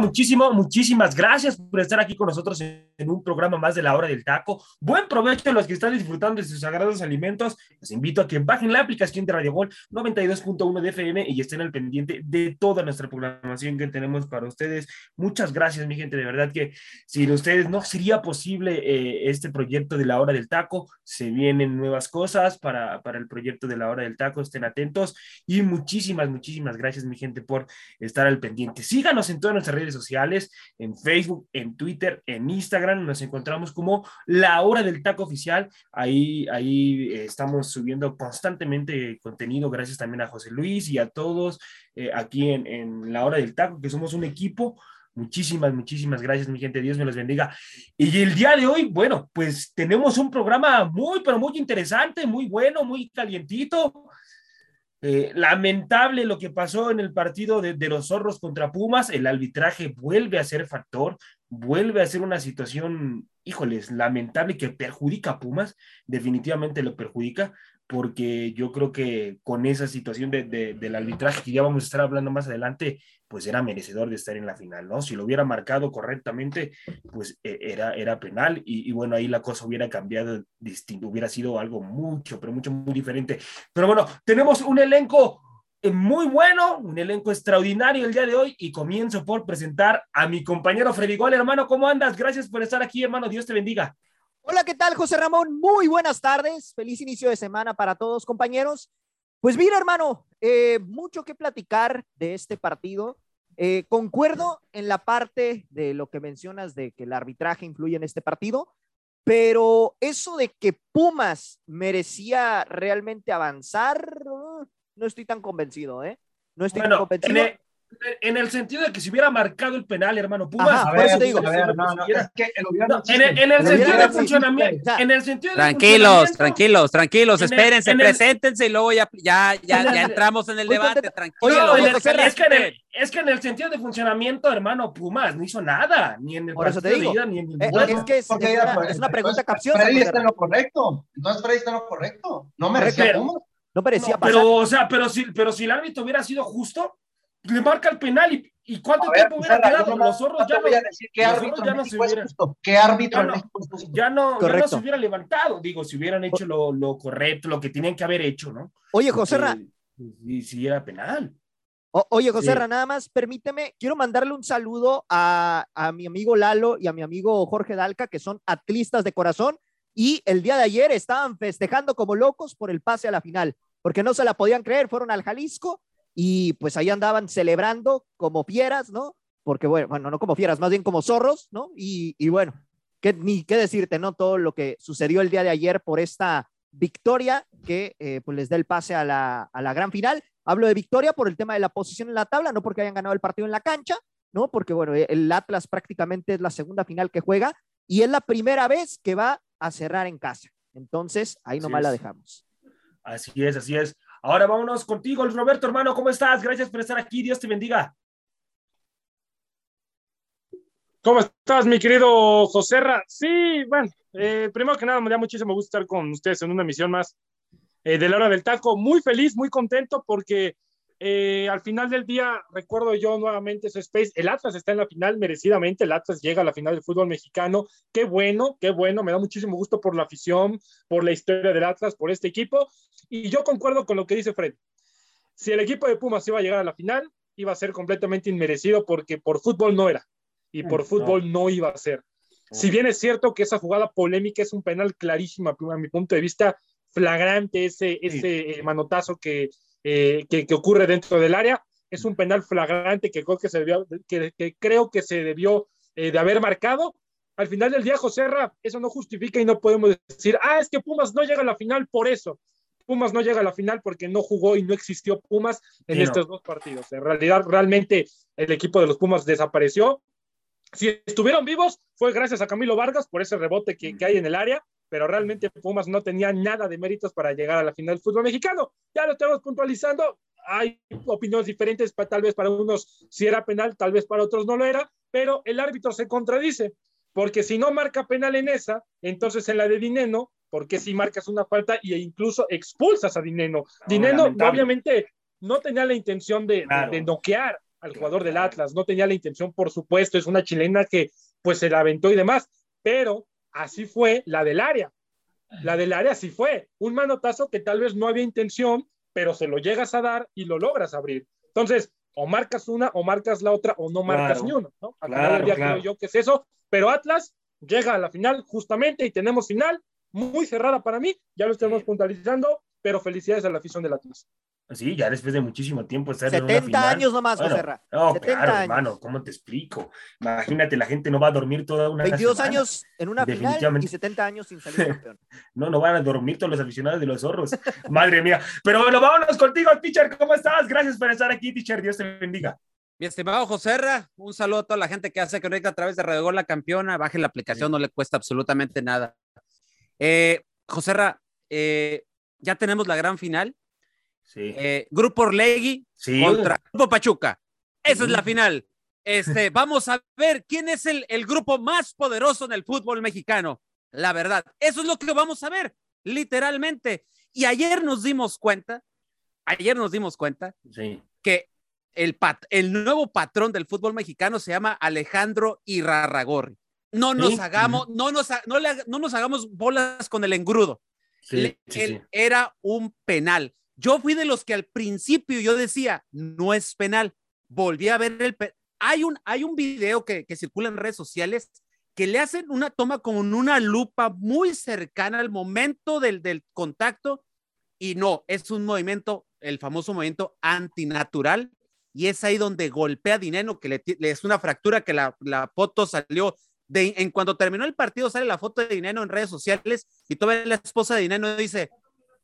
Muchísimo. Muchísimas gracias por estar aquí con nosotros en, un programa más de la hora del taco. Buen provecho a los que están disfrutando de sus sagrados alimentos. Los invito a que bajen la aplicación de Radio Gol 92.1 de FM y estén al pendiente de toda nuestra programación que tenemos para ustedes. Muchas gracias, mi gente. De verdad que sin ustedes no sería posible eh, este proyecto de la hora del taco. Se vienen nuevas cosas para, para el proyecto de la hora del taco. Estén atentos y muchísimas, muchísimas gracias, mi gente, por estar al pendiente. Síganos en todas nuestras redes sociales, en Facebook, en Twitter, en Instagram. Nos encontramos como La Hora del Taco Oficial. Ahí, ahí eh, estamos subiendo constantemente contenido. Gracias también a José Luis y a todos eh, aquí en, en La Hora del Taco, que somos un equipo. Muchísimas, muchísimas gracias, mi gente. Dios me los bendiga. Y el día de hoy, bueno, pues tenemos un programa muy, pero muy interesante, muy bueno, muy calientito. Eh, lamentable lo que pasó en el partido de, de, los zorros contra Pumas. El arbitraje vuelve a ser factor, vuelve a ser una situación, híjoles, lamentable que perjudica a Pumas. Definitivamente lo perjudica, porque yo creo que con esa situación de, de, del arbitraje que ya vamos a estar hablando más adelante, pues era merecedor de estar en la final, ¿no? Si lo hubiera marcado correctamente, pues eh, era, era penal y, y, bueno, ahí la cosa hubiera cambiado distinto, hubiera sido algo mucho, pero mucho, muy diferente. Pero bueno, tenemos un elenco muy bueno, un elenco extraordinario el día de hoy y comienzo por presentar a mi compañero Freddy Gol, hermano, ¿cómo andas? Gracias por estar aquí, hermano, Dios te bendiga. Hola, ¿qué tal, José Ramón? Muy buenas tardes. Feliz inicio de semana para todos, compañeros. Pues mira, hermano, eh, mucho que platicar de este partido. Eh, concuerdo en la parte de lo que mencionas de que el arbitraje influye en este partido, pero eso de que Pumas merecía realmente avanzar, no estoy tan convencido, ¿eh? No estoy bueno, tan convencido. En el, en el, sentido de que si hubiera marcado el penal, hermano Pumas, Ajá, por eso te digo. En el, en el sentido de funcionamiento, en el sentido de tranquilos, tranquilos, tranquilos, espérense, el, preséntense y luego ya, ya, ya, ya entramos en el debate, tranquilos. Oye, es, que, es, que en el, sentido de funcionamiento, hermano, Pumas no hizo nada, ni en el Por eso te digo. Ida, ni en el eh, es que es, es, una, es una pregunta capciosa. Freddy está en lo correcto, entonces Freddy está en lo correcto, no merecía Pumas. No parecía no, pero, o sea, pero si, pero si el árbitro hubiera sido justo, le marca el penal y, y cuánto ver, tiempo hubiera quedado. No, los zorros ya no, ¿qué árbitro ya no se hubiera, ¿Qué árbitro ya no, ya no, ya no, se hubiera levantado, digo, si hubieran hecho lo, lo, correcto, lo que tenían que haber hecho, ¿no? Oye, José Ra. Y si era penal. O, oye, José sí. Ra, nada más permíteme, quiero mandarle un saludo a, a mi amigo Lalo y a mi amigo Jorge Dalca, que son atlistas de corazón, y el día de ayer estaban festejando como locos por el pase a la final, porque no se la podían creer, fueron al Jalisco y pues ahí andaban celebrando como fieras, ¿no? Porque bueno, bueno, no como fieras, más bien como zorros, ¿no? Y, y bueno, ¿qué, ni qué decirte, ¿no? Todo lo que sucedió el día de ayer por esta victoria que eh, pues les da el pase a la, a la gran final. Hablo de victoria por el tema de la posición en la tabla, no porque hayan ganado el partido en la cancha, ¿no? Porque bueno, el Atlas prácticamente es la segunda final que juega y es la primera vez que va a cerrar en casa. Entonces, ahí nomás la dejamos. Así es, así es. Ahora vámonos contigo, Roberto, hermano, ¿cómo estás? Gracias por estar aquí, Dios te bendiga. ¿Cómo estás, mi querido José Ra? Sí, bueno, eh, primero que nada, me da muchísimo gusto estar con ustedes en una emisión más eh, de la hora del taco. Muy feliz, muy contento porque eh, al final del día, recuerdo yo nuevamente ese space, el Atlas está en la final merecidamente, el Atlas llega a la final del fútbol mexicano, qué bueno, qué bueno, me da muchísimo gusto por la afición, por la historia del Atlas, por este equipo, y yo concuerdo con lo que dice Fred. Si el equipo de Pumas iba a llegar a la final, iba a ser completamente inmerecido porque por fútbol no era y por fútbol no iba a ser. Si bien es cierto que esa jugada polémica es un penal clarísimo a mi punto de vista, flagrante ese, ese eh, manotazo que, eh, que, que, ocurre dentro del área, es un penal flagrante que creo que, se debió, que, que creo que se debió eh, de haber marcado. Al final del día, José Ra, eso no justifica y no podemos decir, ah, es que Pumas no llega a la final por eso. Pumas no llega a la final porque no jugó y no existió Pumas en estos dos partidos. En realidad, realmente el equipo de los Pumas desapareció. Si estuvieron vivos, fue gracias a Camilo Vargas por ese rebote que, que hay en el área, pero realmente Pumas no tenía nada de méritos para llegar a la final del fútbol mexicano. Ya lo estamos puntualizando, hay opiniones diferentes, tal vez para unos si era penal, tal vez para otros no lo era, pero el árbitro se contradice, porque si no marca penal en esa, entonces en la de Dineno porque si marcas una falta e incluso expulsas a Dineno. Dineno obviamente no tenía la intención de, de, noquear al jugador del Atlas, no tenía la intención, por supuesto, es una chilena que pues se la aventó y demás, pero así fue la del área. La del área sí fue un manotazo que tal vez no había intención, pero se lo llegas a dar y lo logras abrir. Entonces, o marcas una o marcas la otra o no marcas ni una, ¿no? Al final del día creo yo que es eso, pero Atlas llega a la final justamente y tenemos final muy cerrada para mí, ya lo estamos puntualizando, pero felicidades a la afición del Atlas. Sí, ya después de muchísimo tiempo estar 70 en una final. años nomás, bueno, José No, 70 claro, hermano, ¿cómo te explico? Imagínate, la gente no va a dormir toda una 22 años en una final y 70 años sin salir campeón. no, no van a dormir todos los aficionados de los zorros. Madre mía. Pero bueno, vámonos contigo, teacher. ¿Cómo estás? Gracias por estar aquí, teacher. Dios te bendiga. Mi estimado Joserra, un saludo a toda la gente que hace que conecta a través de Radio La Campeona. Baje la aplicación, no le cuesta absolutamente nada. Eh, Joserra, eh, ya tenemos la gran final. Sí. Eh, Grupo Orlegui contra Grupo Pachuca. Esa es la final. Este, vamos a ver quién es el, el grupo más poderoso en el fútbol mexicano. La verdad, eso es lo que vamos a ver, literalmente. Y ayer nos dimos cuenta, ayer nos dimos cuenta que el, pat, el nuevo patrón del fútbol mexicano se llama Alejandro Irarragorri no nos hagamos, no nos, no, no nos hagamos bolas con el engrudo. él era un penal. Yo fui de los que al principio yo decía, no es penal. Volví a ver el... Hay un, hay un video que, que circula en redes sociales que le hacen una toma con una lupa muy cercana al momento del, del contacto y no, es un movimiento, el famoso movimiento antinatural y es ahí donde golpea a que le, es una fractura que la, la foto salió en cuando terminó el partido sale la foto de Dineno en redes sociales y toda la esposa de Dineno dice,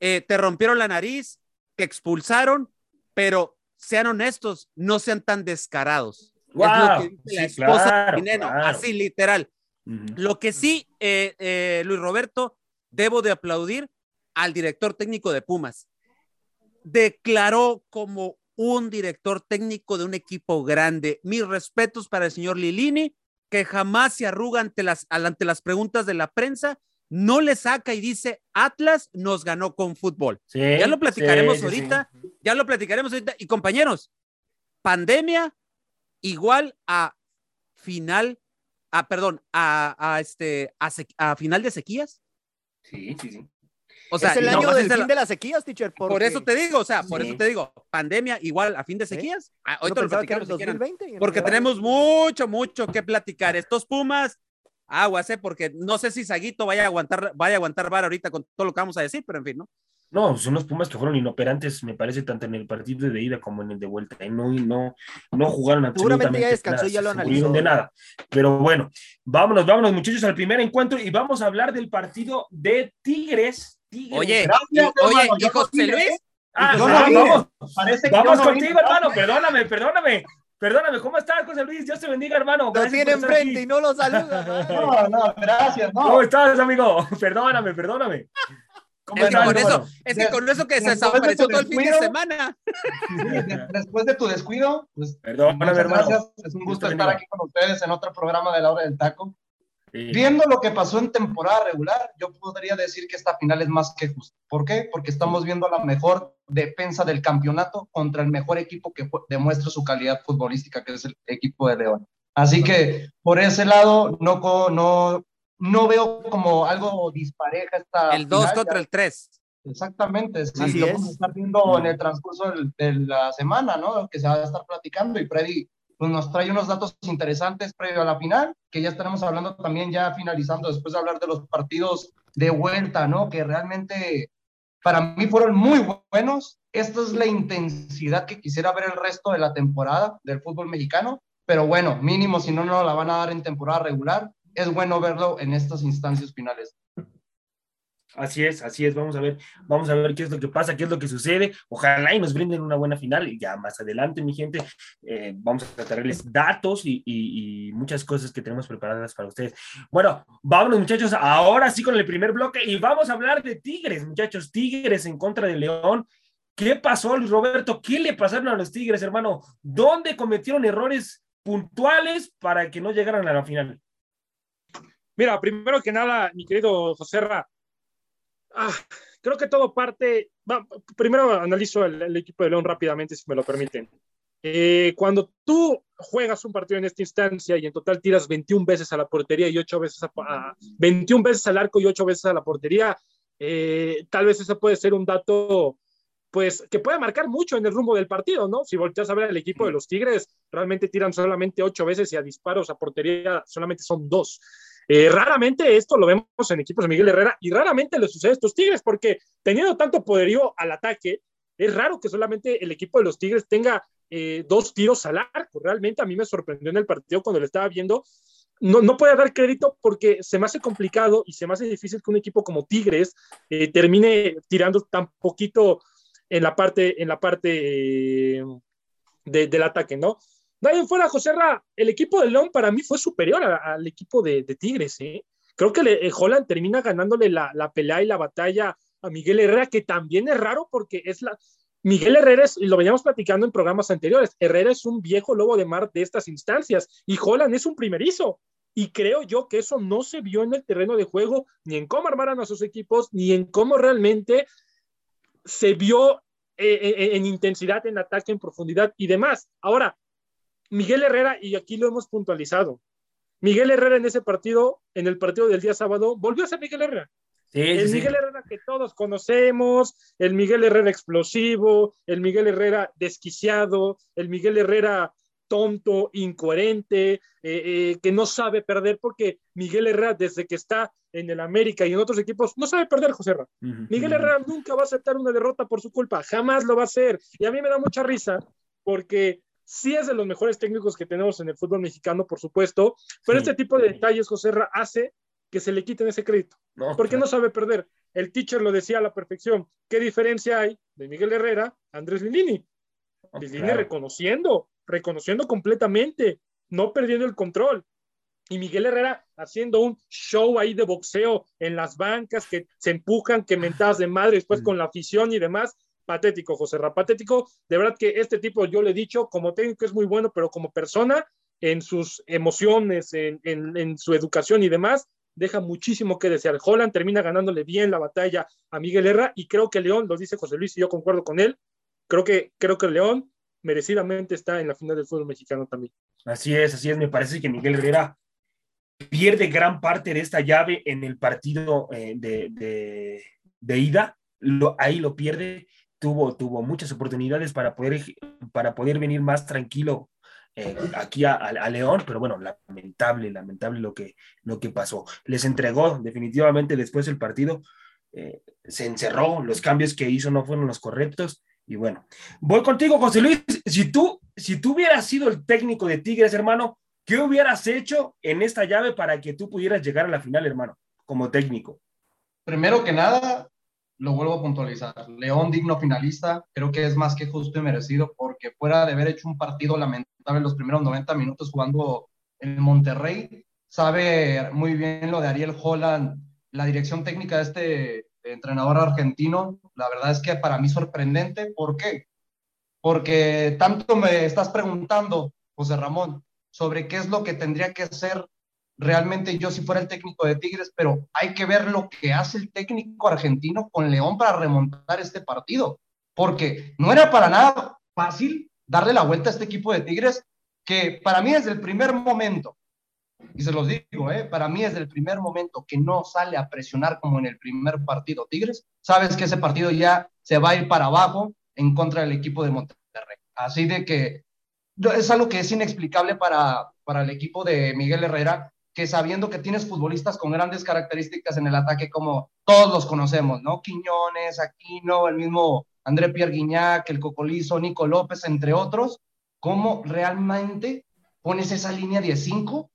eh, te rompieron la nariz, te expulsaron, pero sean honestos, no sean tan descarados. la esposa de Dineno, así literal. Lo que sí, eh, eh, Luis Roberto, debo de aplaudir al director técnico de Pumas. Declaró como un director técnico de un equipo grande. Mis respetos para el señor Lilini que jamás se arruga ante las, ante las preguntas de la prensa, no le saca y dice, Atlas nos ganó con fútbol. ya lo platicaremos ahorita, ya lo platicaremos ahorita. Y compañeros, pandemia igual a final, a, perdón, a, este, a final de sequías. Sí, sí, sí. O sea, es el año del fin de las sequías, teacher. Por eso te digo, o sea, por eso te digo, pandemia igual a fin de sequías. Ah, te lo platicamos 2020, porque tenemos mucho, mucho que platicar. Estos Pumas, aguas, ¿eh? Porque no sé si Saguito vaya a aguantar, vaya a aguantar bar ahorita con todo lo que vamos a decir, pero en fin, ¿no? No, son los Pumas que fueron inoperantes, me parece, tanto en el partido de ida como en el de vuelta. Y no, no, no jugaron absolutamente ya descansó, ya lo analizó. de nada. Pero bueno, vámonos, vámonos, muchachos, al primer encuentro y vamos a hablar del partido de Tigres Oye, oye, y José Luis. Ah, vamos, vamos contigo, hermano. Perdóname, perdóname. Perdóname, ¿cómo estás, José Luis? Dios te bendiga, hermano. Lo tiene enfrente y no lo saluda. No, no, gracias. No. ¿Cómo estás, amigo? Perdóname, perdóname. ¿Cómo es, que con eso, es que con eso que se desapareció todo el fin de semana. después de tu descuido, pues. Perdóname, hermano. Gracias. Es un gusto estar aquí con ustedes en otro programa de la hora del taco. Viendo lo que pasó en temporada regular, yo podría decir que esta final es más que justa. ¿Por qué? Porque estamos viendo la mejor defensa del campeonato contra el mejor equipo que demuestra su calidad futbolística, que es el equipo de León. Así que por ese lado no, no, no veo como algo dispareja esta. El 2 contra el 3. Exactamente, sí, lo vamos a estar viendo en el transcurso de la semana, ¿no? Que se va a estar platicando y Freddy pues, nos trae unos datos interesantes previo a la final, que ya estaremos hablando también ya finalizando después de hablar de los partidos de vuelta, ¿no? Que realmente para mí fueron muy buenos. Esta es la intensidad que quisiera ver el resto de la temporada del fútbol mexicano, pero bueno, mínimo si no, no la van a dar en temporada regular, es bueno verlo en estas instancias finales. Así es, así es, vamos a ver, vamos a ver qué es lo que pasa, qué es lo que sucede. Ojalá y nos brinden una buena final y ya más adelante, mi gente, eh, vamos a traerles datos y, y, muchas cosas que tenemos preparadas para ustedes. Bueno, vámonos muchachos, ahora sí con el primer bloque y vamos a hablar de Tigres, muchachos, Tigres en contra de León. ¿Qué pasó, Luis Roberto? ¿Qué le pasaron a los Tigres, hermano? ¿Dónde cometieron errores puntuales para que no llegaran a la final? Mira, primero que nada, mi querido José Ra, Ah, creo que todo parte. primero analizo el, equipo de León rápidamente, si me lo permiten. Eh, cuando tú juegas un partido en esta instancia y en total tiras 21 veces a la portería y 8 veces a, 21 veces al arco y 8 veces a la portería, eh, tal vez ese puede ser un dato pues que puede marcar mucho en el rumbo del partido, ¿no? Si volteas a ver el equipo de los Tigres, realmente tiran solamente 8 veces y a disparos a portería solamente son 2. Eh, raramente esto lo vemos en equipos de Miguel Herrera y raramente le sucede a estos Tigres porque teniendo tanto poderío al ataque, es raro que solamente el equipo de los Tigres tenga eh, dos tiros al arco. Realmente a mí me sorprendió en el partido cuando lo estaba viendo. No, no puede dar crédito porque se me hace complicado y se me hace difícil que un equipo como Tigres eh, termine tirando tan poquito en la parte, en la parte del ataque, ¿no? Nadie fuera, José Ra, el equipo de León para mí fue superior al equipo de, Tigres. ¿eh? Creo que le, eh, Holland termina ganándole la, la, pelea y la batalla a Miguel Herrera, que también es raro porque es la... Miguel Herrera, es, lo veníamos platicando en programas anteriores, Herrera es un viejo lobo de mar de estas instancias y Holland es un primerizo. Y creo yo que eso no se vio en el terreno de juego, ni en cómo armaron a sus equipos, ni en cómo realmente se vio eh, en intensidad, en ataque, en profundidad y demás. Ahora, Miguel Herrera, y aquí lo hemos puntualizado, Miguel Herrera en ese partido, en el partido del día sábado, volvió a ser Miguel Herrera. el Miguel Herrera que todos conocemos, el Miguel Herrera explosivo, el Miguel Herrera desquiciado, el Miguel Herrera tonto, incoherente, eh, eh, que no sabe perder, porque Miguel Herrera, desde que está en el América y en otros equipos, no sabe perder, José Herrera. Miguel Herrera nunca va a aceptar una derrota por su culpa, jamás lo va a hacer. Y a mí me da mucha risa, porque sí es de los mejores técnicos que tenemos en el fútbol mexicano, por supuesto, pero este tipo de detalles, José Ra, hace que se le quiten ese crédito, porque no sabe perder. El teacher lo decía a la perfección. ¿Qué diferencia hay de Miguel Herrera a Andrés Lilini? Lilini reconociendo, reconociendo completamente, no perdiendo el control. Y Miguel Herrera haciendo un show ahí de boxeo en las bancas que se empujan, que mentadas de madre después con la afición y demás patético, José Ra, patético. De verdad que este tipo, yo le he dicho, como técnico es muy bueno, pero como persona, en sus emociones, en, su educación y demás, deja muchísimo que desear. Holland termina ganándole bien la batalla a Miguel Herrera y creo que León, lo dice José Luis y yo concuerdo con él, creo que, creo que León merecidamente está en la final del fútbol mexicano también. Así es, así es, me parece que Miguel Herrera pierde gran parte de esta llave en el partido eh, de, de, ida, ahí lo pierde tuvo, tuvo muchas oportunidades para poder, para poder venir más tranquilo eh, aquí a, León, pero bueno, lamentable, lamentable lo que, lo que pasó. Les entregó definitivamente después del partido, eh, se encerró, los cambios que hizo no fueron los correctos. Y bueno, voy contigo, José Luis. Si tú, si tú hubieras sido el técnico de Tigres, hermano, ¿qué hubieras hecho en esta llave para que tú pudieras llegar a la final, hermano, como técnico? Primero que nada, lo vuelvo a puntualizar. León digno finalista, creo que es más que justo y merecido porque fuera de haber hecho un partido lamentable en los primeros 90 minutos jugando en Monterrey, sabe muy bien lo de Ariel Holland, la dirección técnica de este entrenador argentino, la verdad es que para mí sorprendente. ¿Por qué? Porque tanto me estás preguntando, José Ramón, sobre qué es lo que tendría que ser realmente yo si fuera el técnico de Tigres, pero hay que ver lo que hace el técnico argentino con León para remontar este partido, porque no era para nada fácil darle la vuelta a este equipo de Tigres, que para mí desde el primer momento, y se los digo, ¿eh? para mí desde el primer momento que no sale a presionar como en el primer partido Tigres, sabes que ese partido ya se va a ir para abajo en contra del equipo de Monterrey. Así de que es algo que es inexplicable para, para el equipo de Miguel Herrera, que sabiendo que tienes futbolistas con grandes características en el ataque, como todos los conocemos, ¿no? Quiñones, Aquino, el mismo André Pierre Guignac, el Cocolizo, Nico López, entre otros, ¿cómo realmente pones esa línea de 5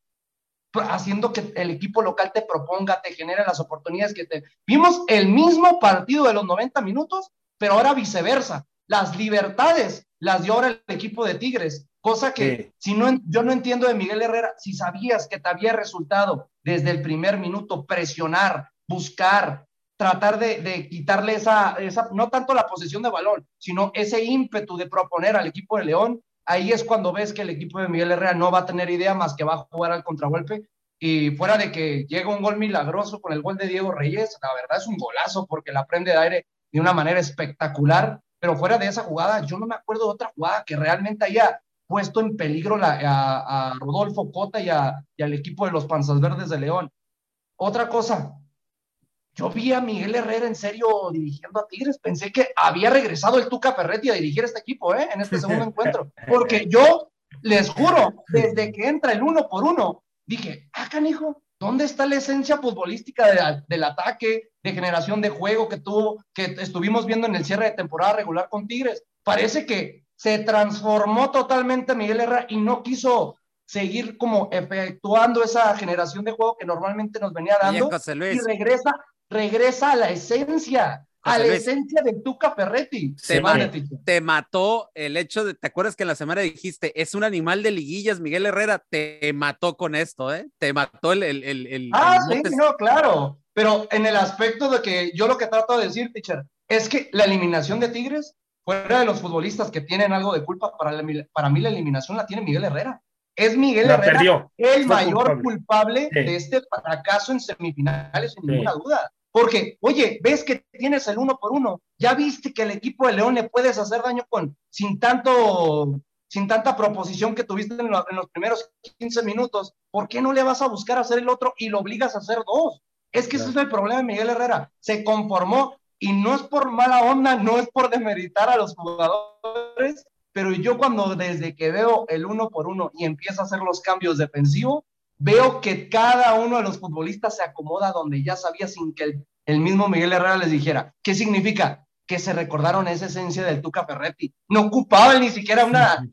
haciendo que el equipo local te proponga, te genere las oportunidades que te... Vimos el mismo partido de los 90 minutos, pero ahora viceversa. Las libertades las dio ahora el equipo de Tigres, cosa que si no, yo no entiendo de Miguel Herrera, si sabías que te había resultado desde el primer minuto presionar, buscar, tratar de, de quitarle esa, esa, no tanto la posesión de balón, sino ese ímpetu de proponer al equipo de León, ahí es cuando ves que el equipo de Miguel Herrera no va a tener idea más que va a jugar al contragolpe. Y fuera de que llega un gol milagroso con el gol de Diego Reyes, la verdad es un golazo porque la prende de aire de una manera espectacular. Pero fuera de esa jugada, yo no me acuerdo de otra jugada que realmente haya puesto en peligro la, a, Rodolfo Cota y, y al equipo de los Panzas Verdes de León. Otra cosa, yo vi a Miguel Herrera en serio dirigiendo a Tigres. Pensé que había regresado el Tuca Ferretti a dirigir este equipo, ¿eh? En este segundo encuentro. Porque yo les juro, desde que entra el uno por uno, dije, ah, canijo, ¿dónde está la esencia futbolística del ataque, de generación de juego que tuvo, que estuvimos viendo en el cierre de temporada regular con Tigres? Parece que se transformó totalmente Miguel Herrera y no quiso seguir como efectuando esa generación de juego que normalmente nos venía dando y regresa regresa a la esencia, a la esencia de Tuca Ferretti. Te, te, mató el hecho de, ¿te acuerdas que en la semana dijiste, es un animal de liguillas, Miguel Herrera? Te mató con esto, ¿eh? Te mató el... el, el, ah, sí, no, claro. Pero en el aspecto de que yo lo que trato de decir, teacher, es que la eliminación de Tigres, fuera de los futbolistas que tienen algo de culpa, para, para mí la eliminación la tiene Miguel Herrera. Es Miguel Herrera el mayor culpable, de este fracaso en semifinales, sin ninguna duda. Porque, oye, ves que tienes el uno por uno, ya viste que el equipo de León le puedes hacer daño con, sin tanto, sin tanta proposición que tuviste en, en los primeros 15 minutos, ¿por qué no le vas a buscar hacer el otro y lo obligas a hacer dos? Es que ese es el problema de Miguel Herrera. Se conformó y no es por mala onda, no es por demeritar a los jugadores, pero yo cuando desde que veo el uno por uno y empieza a hacer los cambios defensivos, veo que cada uno de los futbolistas se acomoda donde ya sabía sin que el, mismo Miguel Herrera les dijera. ¿Qué significa? Que se recordaron esa esencia del Tuca Ferretti. No ocupaban ni siquiera una,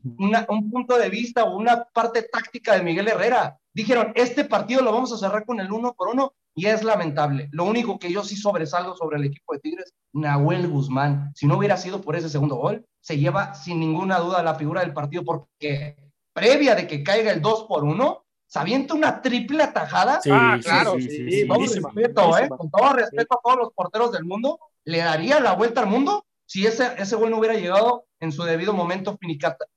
un punto de vista o una parte táctica de Miguel Herrera. Dijeron, este partido lo vamos a cerrar con el uno por uno y es lamentable. Lo único que yo sí sobresalgo sobre el equipo de Tigres, Nahuel Guzmán. Si no hubiera sido por ese segundo gol, se lleva sin ninguna duda la figura del partido porque previa de que caiga el 2 por 1, se avienta una triple atajada. Sí, ah, claro, sí, sí, respeto, ¿eh? con todo respeto a todos los porteros del mundo, le daría la vuelta al mundo si ese, ese gol no hubiera llegado en su debido momento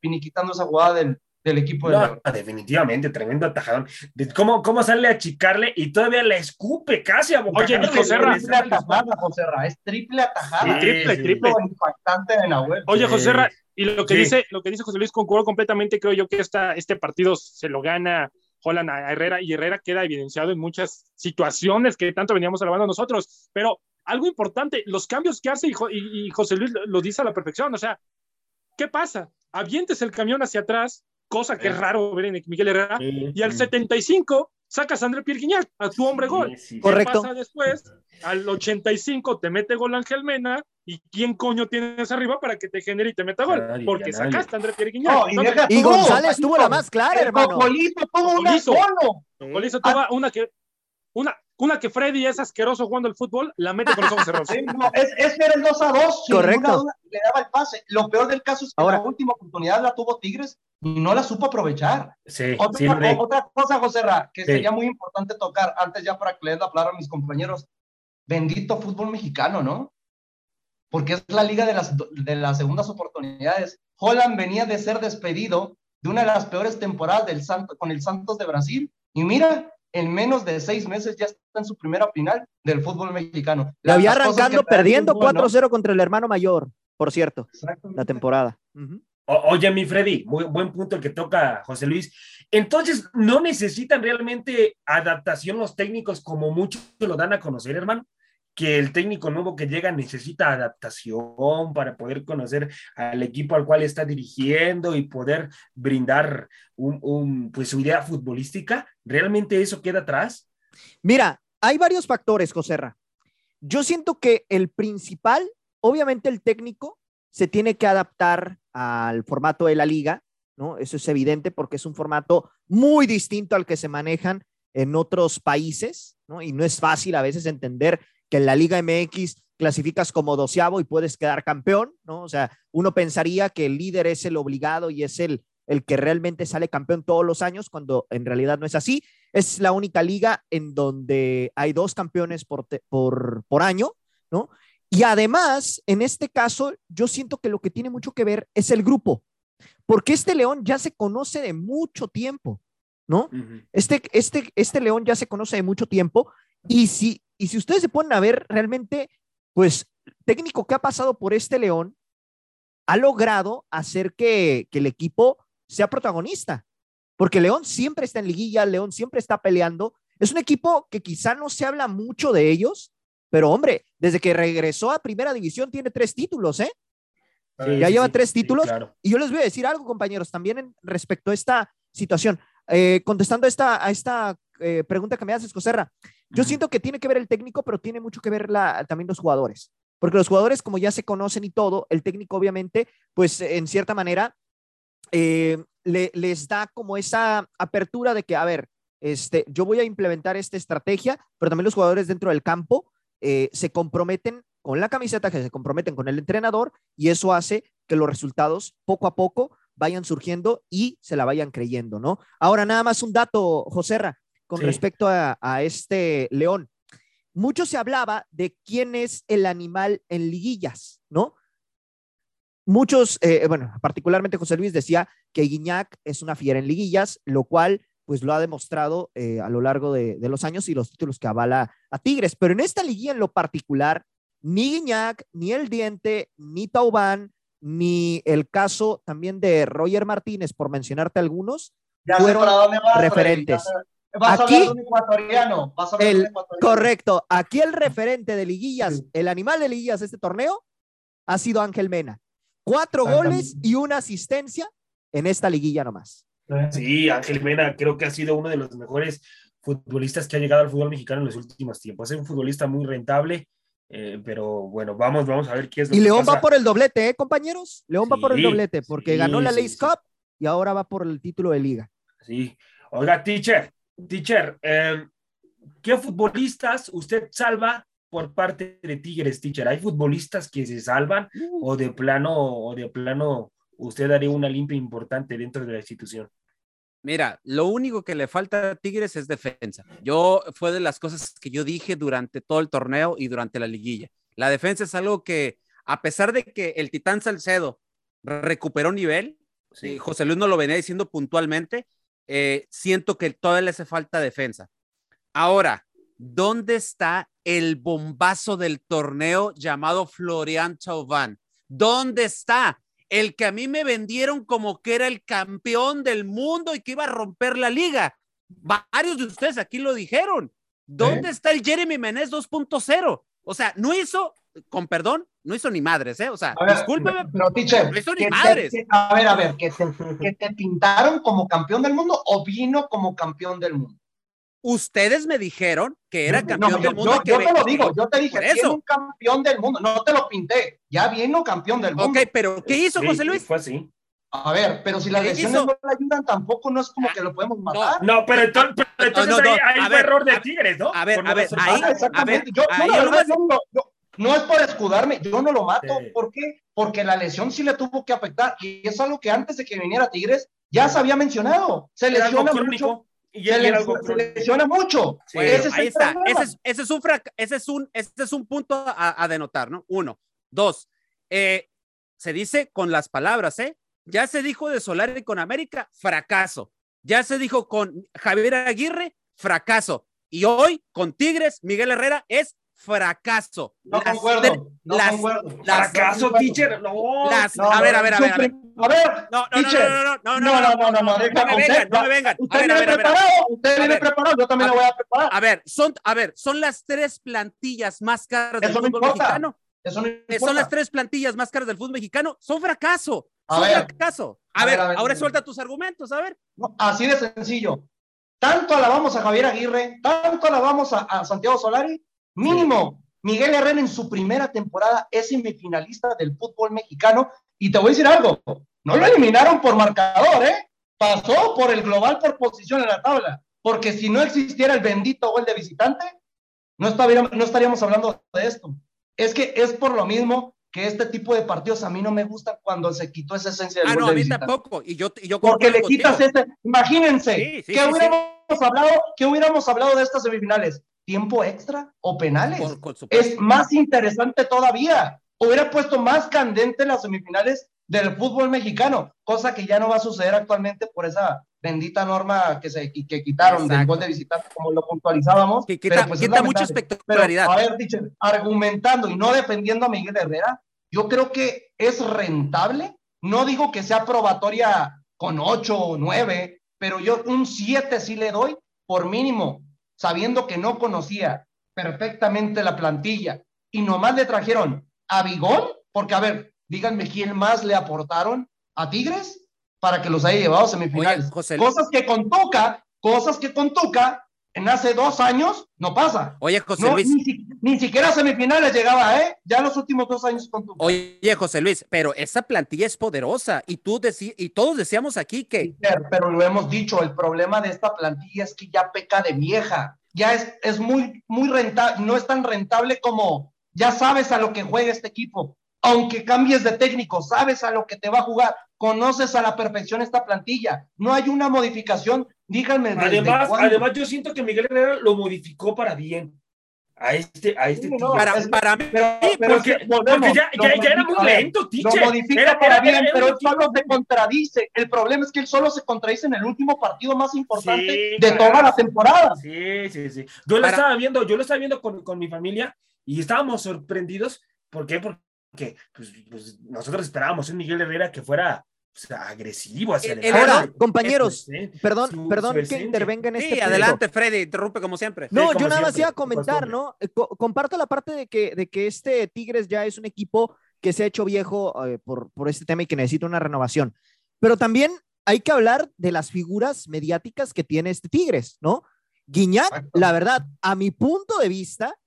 finiquitando esa jugada del, del equipo de definitivamente, tremendo atajadón. ¿Cómo, ¿Cómo sale a achicarle y todavía le escupe casi a boca? Oye, José Ra, triple atajada, José Ra, es triple atajada. triple, triple. Impactante de Nahuel. Oye, José Ra, y lo que, dice, lo que dice José Luis, concuerdo completamente, creo yo que esta, este partido se lo gana Holland a Herrera y Herrera queda evidenciado en muchas situaciones que tanto veníamos hablando nosotros. Pero algo importante, los cambios que hace y, José Luis lo dice a la perfección, o sea, ¿qué pasa? Avientes el camión hacia atrás, cosa que es raro ver en Miguel Herrera, y al 75 sacas a André Pierguiñac, a tu hombre gol. Correcto. pasa después? Al 85 te mete gol Ángel Mena, ¿y quién coño tienes arriba para que te genere y te meta gol? Porque sacaste a André Pierre no, y, González tuvo la más clara, hermano. Colito tuvo una solo. Colito tuvo una que una, una que Freddy es asqueroso jugando el fútbol, la mete con los ojos cerrados. Sí, no, es, el 2 a 2. Correcto. le daba el pase. Lo peor del caso es que Ahora, la última oportunidad la tuvo Tigres y no la supo aprovechar. Sí, otra, sí, otra cosa, José Ra, que sería muy importante tocar antes ya para que le dé la palabra a mis compañeros. Bendito fútbol mexicano, ¿no? Porque es la liga de las, de las segundas oportunidades. Holland venía de ser despedido de una de las peores temporadas del Santo, con el Santos de Brasil. Y mira, en menos de seis meses ya está en su primera final del fútbol mexicano. La había arrancando perdiendo 4-0 contra el hermano mayor, por cierto, la temporada. oye, mi Freddy, muy buen punto el que toca José Luis. Entonces, ¿no necesitan realmente adaptación los técnicos como muchos lo dan a conocer, hermano? Que el técnico nuevo que llega necesita adaptación para poder conocer al equipo al cual está dirigiendo y poder brindar un, pues, su idea futbolística. ¿Realmente eso queda atrás? Mira, hay varios factores, Joserra. Yo siento que el principal, obviamente el técnico, se tiene que adaptar al formato de la liga, ¿no? Eso es evidente porque es un formato muy distinto al que se manejan en otros países, ¿no? Y no es fácil a veces entender que en la Liga MX clasificas como doceavo y puedes quedar campeón, ¿no? O sea, uno pensaría que el líder es el obligado y es el, el que realmente sale campeón todos los años, cuando en realidad no es así. Es la única liga en donde hay dos campeones por, por, por año, ¿no? Y además, en este caso, yo siento que lo que tiene mucho que ver es el grupo, porque este León ya se conoce de mucho tiempo, ¿no? este, este, este León ya se conoce de mucho tiempo y si, y si ustedes se ponen a ver realmente, pues técnico que ha pasado por este León ha logrado hacer que, que el equipo sea protagonista, porque León siempre está en liguilla, León siempre está peleando. Es un equipo que quizá no se habla mucho de ellos, pero hombre, desde que regresó a primera división tiene tres títulos, ¿eh? ya lleva tres títulos. Y yo les voy a decir algo, compañeros, también respecto a esta situación. Eh, contestando a esta, a esta eh, pregunta que me haces, Coserra, yo siento que tiene que ver el técnico, pero tiene mucho que ver la, también los jugadores. Porque los jugadores, como ya se conocen y todo, el técnico obviamente, pues en cierta manera, eh, le, les da como esa apertura de que, a ver, este, yo voy a implementar esta estrategia, pero también los jugadores dentro del campo eh, se comprometen con la camiseta, que se comprometen con el entrenador, y eso hace que los resultados poco a poco vayan surgiendo y se la vayan creyendo, ¿no? Ahora, nada más un dato, Joserra con respecto a, este león. Mucho se hablaba de quién es el animal en liguillas, ¿no? Muchos, eh, bueno, particularmente José Luis decía que Guiñac es una fiera en liguillas, lo cual pues lo ha demostrado eh, a lo largo de, los años y los títulos que avala a Tigres. Pero en esta liguilla en lo particular, ni Guiñac, ni El Diente, ni Taubán, ni el caso también de Roger Martínez, por mencionarte algunos, fueron referentes aquí, ecuatoriano. Correcto. Aquí el referente de liguillas, el animal de liguillas de este torneo, ha sido Ángel Mena. Cuatro goles y una asistencia en esta liguilla nomás. Sí, Ángel Mena creo que ha sido uno de los mejores futbolistas que ha llegado al fútbol mexicano en los últimos tiempos. Es un futbolista muy rentable, eh, pero bueno, vamos, vamos a ver qué es lo Y León va por el doblete, ¿eh, compañeros? León va por el doblete porque ganó la Lace Cup y ahora va por el título de liga. Sí. Oiga, teacher, Teacher, em, ¿qué futbolistas usted salva por parte de Tigres, teacher? ¿Hay futbolistas que se salvan uh. o de plano o de plano usted haría una limpia importante dentro de la institución? Mira, lo único que le falta a Tigres es defensa. Yo fue de las cosas que yo dije durante todo el torneo y durante la liguilla. La defensa es algo que, a pesar de que el Titán Salcedo recuperó nivel, sí. José Luis no lo venía diciendo puntualmente, eh, siento que todavía le hace falta defensa. Ahora, ¿dónde está el bombazo del torneo llamado Florian Chauvin? ¿Dónde está? El que a mí me vendieron como que era el campeón del mundo y que iba a romper la liga. Varios de ustedes aquí lo dijeron. ¿Dónde está el Jeremy Menez 2.0? O sea, no hizo, con perdón, no hizo ni madres, ¿eh? O sea, discúlpeme, no, teacher, no hizo ni madres. a ver, a ver, ¿que te, pintaron como campeón del mundo o vino como campeón del mundo? Ustedes me dijeron que era campeón del mundo. Yo, te lo digo, yo te dije, es un campeón del mundo, no te lo pinté, ya vino campeón del mundo. Ok, pero ¿qué hizo José Luis? Fue así. A ver, pero si las lesiones no le ayudan, tampoco no es como que lo podemos matar. No, pero entonces, hay, un error de Tigres, ¿no? A ver, a ver, ahí, a ver, yo, no es por escudarme, yo no lo mato. ¿Por qué? Porque la lesión sí le tuvo que afectar y es algo que antes de que viniera Tigres ya se había mencionado. Se lesiona mucho. Y se, lesiona mucho. ese ahí está. Ese es, ese es, un ese es un ese es un punto a, denotar, ¿no? Uno. Dos. Eh, se dice con las palabras, ¿eh? Ya se dijo de Solari con América, fracaso. Ya se dijo con Javier Aguirre, fracaso. Y hoy con Tigres, Miguel Herrera es fracaso. No concuerdo, no concuerdo. fracaso, teacher. No, a ver, a ver, a ver. A ver, no, no, no, no, no, no, no, no, no, me vengan, no me vengan. Usted viene preparado, usted viene preparado, yo también lo voy a preparar. A ver, son, a ver, son las tres plantillas más caras del fútbol mexicano. Eso no Son las tres plantillas más caras del fútbol mexicano. Son fracaso. Son fracaso. A, ver, ahora suelta tus argumentos, a ver. así de sencillo. Tanto alabamos a Javier Aguirre, tanto alabamos a, a Santiago Solari, mínimo. Miguel Herrera en su primera temporada es semifinalista del fútbol mexicano. Y te voy a decir algo, no lo eliminaron por marcador, ¿eh? Pasó por el global por posición en la tabla. Porque si no existiera el bendito gol de visitante, no estaríamos, no estaríamos hablando de esto. Es que es por lo mismo que este tipo de partidos a mí no me gusta cuando se quitó esa esencia del ah, gol no, de a mí visitante. tampoco. Y yo, y yo Porque le quitas ese. Imagínense, Sí, sí, ¿qué, sí, hubiéramos Hablado, ¿qué hubiéramos hablado de estas semifinales? ¿Tiempo extra o penales? Por- por supuesto. es más interesante todavía. Hubiera puesto más candente las semifinales del fútbol mexicano, cosa que ya no va a suceder actualmente por esa bendita norma que se que quitaron del Exacto. gol de visitante, como lo puntualizábamos. Que pero quita, pues es quita mucha espectacularidad. Pero, a ver, teacher, argumentando y no defendiendo a Miguel Herrera, yo creo que es rentable. No digo que sea probatoria con 8 o 9, pero yo un 7 sí le doy por mínimo, sabiendo que no conocía perfectamente la plantilla y nomás le trajeron a Bigón, porque a ver, díganme quién más le aportaron a Tigres para que los haya llevado a semifinales. Oye, José- cosas que con Tuca, cosas que con Tuca en hace dos años no pasa. Oye, José No, Luis. ni, ni siquiera semifinales llegaba, ¿eh? Ya los últimos dos años con Tuca. Oye, José Luis, pero esa plantilla es poderosa y tú deci- y todos decíamos aquí que pero lo hemos dicho, el problema de esta plantilla es que ya peca de vieja, ya es, es muy, muy rentable, no es tan rentable como ya sabes a lo que juega este equipo, aunque cambies de técnico, sabes a lo que te va a jugar, conoces a la perfección esta plantilla, no hay una modificación, díganme. ¿desde Además, además, yo siento que Miguel Herrera lo modificó para bien. A este, a este no, para, para mí, pero, pero porque, es que volvemos, porque ya, lo ya, ya era muy lento, Lo modifica Era- para era- bien, era pero él solo se contradice. El problema es que él solo se contradice en el último partido más importante Sí, de claro. toda la temporada. Sí, sí, sí. Yo lo Para- estaba viendo, yo lo estaba viendo con, con mi familia y estábamos sorprendidos. ¿Por qué? Porque pues, pues, nosotros esperábamos un Miguel Herrera que fuera pues, agresivo hacia El- el el. Ahora, compañeros, Sí, Perdón, su- perdón su que intervenga en sí, este punto. adelante, Freddy, interrumpe como siempre. No, como yo nada más iba a comentar. ¿no? Eh, co- comparto la parte de que, de que este Tigres ya es un equipo que se ha hecho viejo eh, por, por este tema y que necesita una renovación. Pero también hay que hablar de las figuras mediáticas que tiene este Tigres, ¿no? Guiñac, Exacto. la verdad, a mi punto de vista,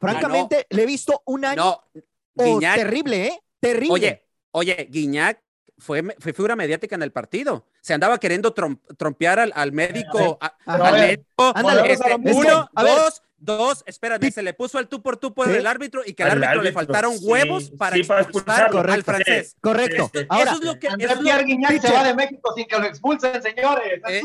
francamente, le he visto un año No, oh, Guiñac, terrible, ¿eh? Terrible. oye, oye, Guiñac fue, fue figura mediática en el partido. Se andaba queriendo trom- trompear al, al médico, a- Ajá. al A ver, médico. ándale, este, es que, uno, dos, dos, espérate, se le puso el tú por tú por Sí. el árbitro y que al Al árbitro, le faltaron sí, huevos para sí, para expulsar al francés. Correcto. Sí, sí. Ahora, eso es lo que, eso es lo- Guignac se va de México sin que lo expulsen, señores. Eh,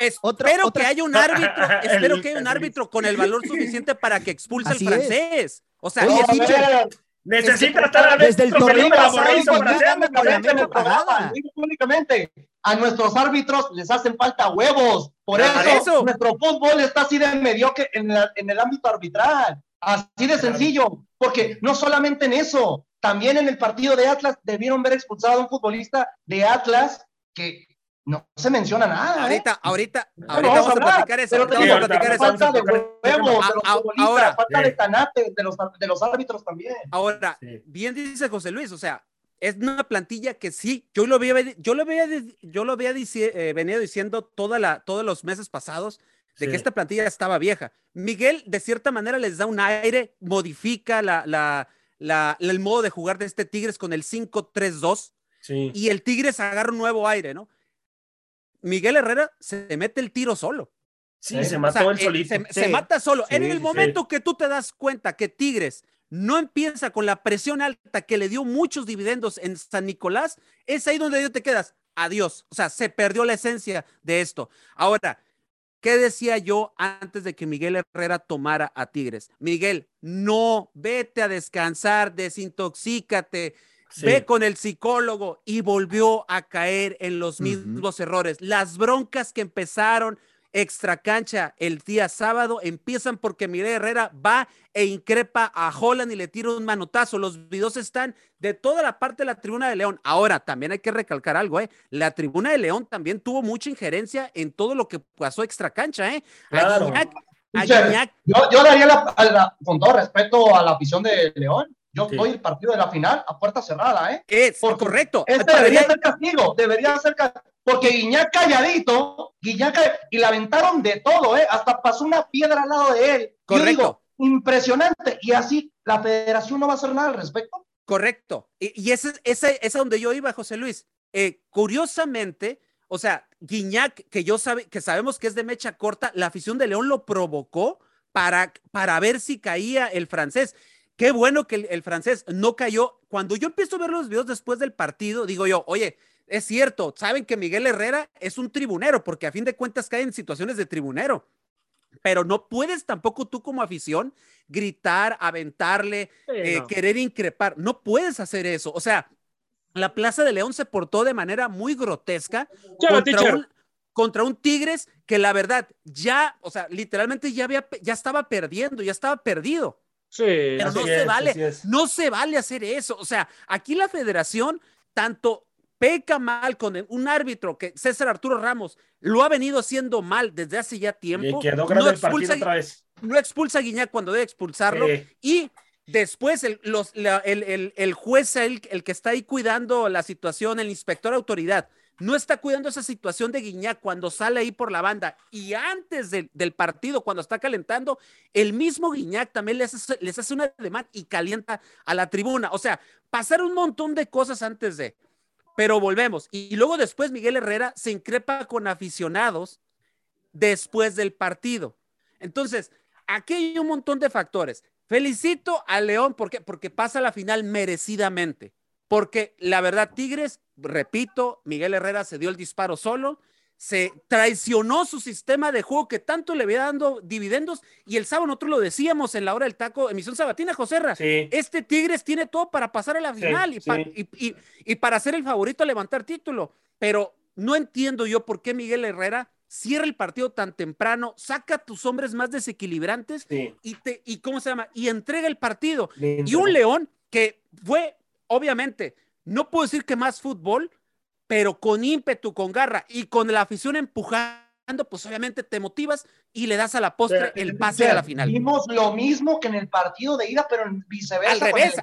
es Otra- espero otra- que haya un árbitro, espero que haya un árbitro con el valor suficiente para que expulse al es. francés. O sea, Oye, teacher, Necesita Desde- estar desde el torneo Felipe pasado, Lamorrizo, Guiñac para hacer- anda con la públicamente en el mente apagada. programa, lo digo públicamente. A nuestros árbitros les hacen falta huevos. Por Por eso, eso. nuestro fútbol está así de mediocre en, la- en el ámbito arbitral. Así de sencillo. Porque no solamente en eso, también en el partido de Atlas debieron ver expulsado a un futbolista de Atlas que no se menciona nada. ¿eh? ahorita, ahorita, No, ahorita vamos vamos a platicar eso. pero ahorita vamos a platicar eso. falta de huevos de los A- a- futbolistas, ahora, falta sí. de tanate de los, de los árbitros también. Ahora, Sí. bien dice José Luis, o sea, es una plantilla que sí, yo lo había, yo lo había, yo lo había dici- eh, venido diciendo toda la, todos los meses pasados de Sí. que esta plantilla estaba vieja. Miguel, de cierta manera, les da un aire, modifica la, la, la- el modo de jugar de este Tigres con el 5-3-2 Sí. y el Tigres agarra un nuevo aire, ¿no? Miguel Herrera se mete el tiro solo. Sí, se O mató sea, él eh, solito. Se, mata solo. en el sí, momento que tú te das cuenta que Tigres no empieza con la presión alta que le dio muchos dividendos en San Nicolás, es ahí donde yo te quedas. Adiós. O sea, se perdió la esencia de esto. Ahora, ¿qué decía yo antes de que Miguel Herrera tomara a Tigres? Miguel, no, vete a descansar, desintoxícate. Sí. Ve con el psicólogo y volvió a caer en los mismos errores. Las broncas que empezaron extra cancha el día sábado. Empiezan porque Miguel Herrera va e increpa a Holland y le tira un manotazo. Los videos están de toda la parte de la tribuna de León. Ahora, también hay que recalcar algo, ¿eh? La tribuna de León también tuvo mucha injerencia en todo lo que pasó extra cancha, ¿eh? Claro. yo, daría, la, con todo respeto a la afición de León, yo doy el partido de la final a puerta cerrada, ¿eh? Es correcto. Este debería ser castigo, debería ser castigo. Porque Guiñac calladito, Guiñac y la aventaron de todo, ¿eh? Hasta pasó una piedra al lado de él. Correcto. Yo digo, impresionante. Y así la federación no va a hacer nada al respecto. Correcto. Y, ese, ese, es donde yo iba, José Luis. Eh, curiosamente, o sea, Guiñac, que yo sabe, que sabemos que es de mecha corta, la afición de León lo provocó para, para ver si caía el francés. Qué bueno que el, francés no cayó. Cuando yo empiezo a ver los videos después del partido, digo yo, oye, es cierto, saben que Miguel Herrera es un tribunero, porque a fin de cuentas cae en situaciones de tribunero. Pero no puedes tampoco tú como afición gritar, aventarle, eh, querer increpar. No puedes hacer eso. O sea, la Plaza de León se portó de manera muy grotesca contra, un, contra, un, Tigres que la verdad ya, o sea, literalmente ya, había, ya estaba perdiendo, ya estaba perdido. Sí, pero no se vale, no se vale hacer eso. O sea, aquí la federación, tanto peca mal con un árbitro que César Arturo Ramos lo ha venido haciendo mal desde hace ya tiempo. no expulsa, otra vez. No expulsa a Guiñac cuando debe expulsarlo. Y después el, los, el, el, juez, el, el que está ahí cuidando la situación, el inspector autoridad, no está cuidando esa situación de Guiñac cuando sale ahí por la banda y antes del partido, cuando está calentando, el mismo Guiñac también les hace, una demanda y calienta a la tribuna. O sea, pasar un montón de cosas antes de, pero volvemos. Y, luego después Miguel Herrera se increpa con aficionados después del partido. Entonces, aquí hay un montón de factores. Felicito a León porque, porque pasa la final merecidamente. Porque la verdad, Tigres repito, Miguel Herrera se dio el disparo solo, se traicionó su sistema de juego que tanto le había dando dividendos y el sábado nosotros lo decíamos en la hora del taco, emisión sabatina, Joserra, este Tigres tiene todo para pasar a la final y, y, para ser el favorito a levantar título, pero no entiendo yo por qué Miguel Herrera cierra el partido tan temprano, saca a tus hombres más desequilibrantes y, te, y cómo se llama, y entrega el partido. Y un León que fue, obviamente, no puedo decir que más fútbol, pero con ímpetu, con garra y con la afición empujando, pues obviamente te motivas y le das a la postre el pase a la final. Vimos lo mismo que en el partido de ida, pero en viceversa. Al revés.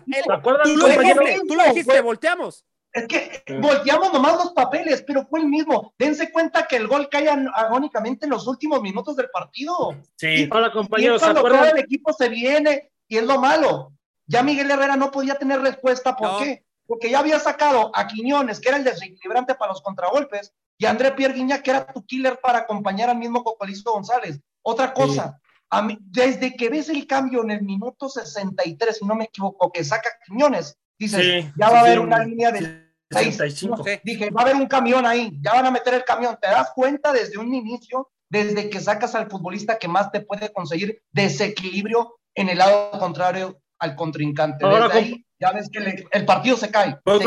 tú, lo dijiste, tú lo dijiste, volteamos. Es que volteamos nomás los papeles, pero fue el mismo. Dense cuenta que el gol cae agónicamente en los últimos minutos del partido. Sí, hola compañeros. Y cuando el equipo se viene, y es lo malo. Ya Miguel Herrera no podía tener respuesta. ¿Por qué? porque ya había sacado a Quiñones, que era el desequilibrante para los contragolpes, y a André Pierre Guiña, que era tu killer para acompañar al mismo Cocolizo González. Otra cosa, a mí, desde que ves el cambio en el minuto 63, si no me equivoco, que saca Quiñones, dices, ya va a haber una línea de 65. dije, va a haber un camión ahí, ya van a meter el camión. Te das cuenta desde un inicio, desde que sacas al futbolista que más te puede conseguir desequilibrio en el lado contrario al contrincante. Desde ahí ya ves que el partido se cae. Voy,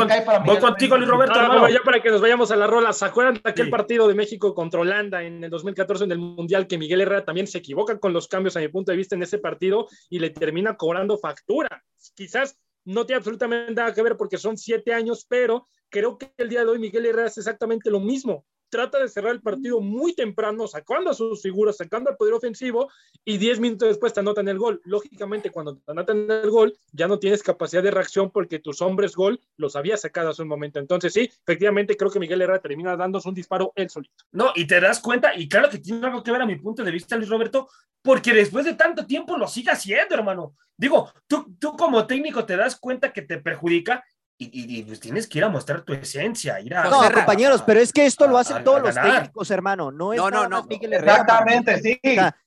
contigo, Luis Roberto. Ah, ya para que nos vayamos a la rola. ¿Se acuerdan de aquel partido de México contra Holanda en el 2014 en el Mundial que Miguel Herrera también se equivoca con los cambios a mi punto de vista en ese partido y le termina cobrando factura? Quizás no tiene absolutamente nada que ver porque son siete años, pero creo que el día de hoy Miguel Herrera es exactamente lo mismo trata de cerrar el partido muy temprano, sacando a sus figuras, sacando al poder ofensivo y 10 minutos después te anotan el gol. Lógicamente, cuando te anotan el gol, ya no tienes capacidad de reacción porque tus hombres gol los había sacado hace un momento. Entonces, sí, efectivamente, creo que Miguel Herrera termina dándose un disparo él solito. No, y te das cuenta, y claro que tiene algo que ver a mi punto de vista, Luis Roberto, porque después de tanto tiempo lo sigue haciendo, hermano. Digo, tú, tú como técnico te das cuenta que te perjudica y, pues tienes que ir a mostrar tu esencia. Ir a, no, compañeros, pero es que esto lo hacen todos los técnicos, hermano. No, no, no, no. Exactamente, sí.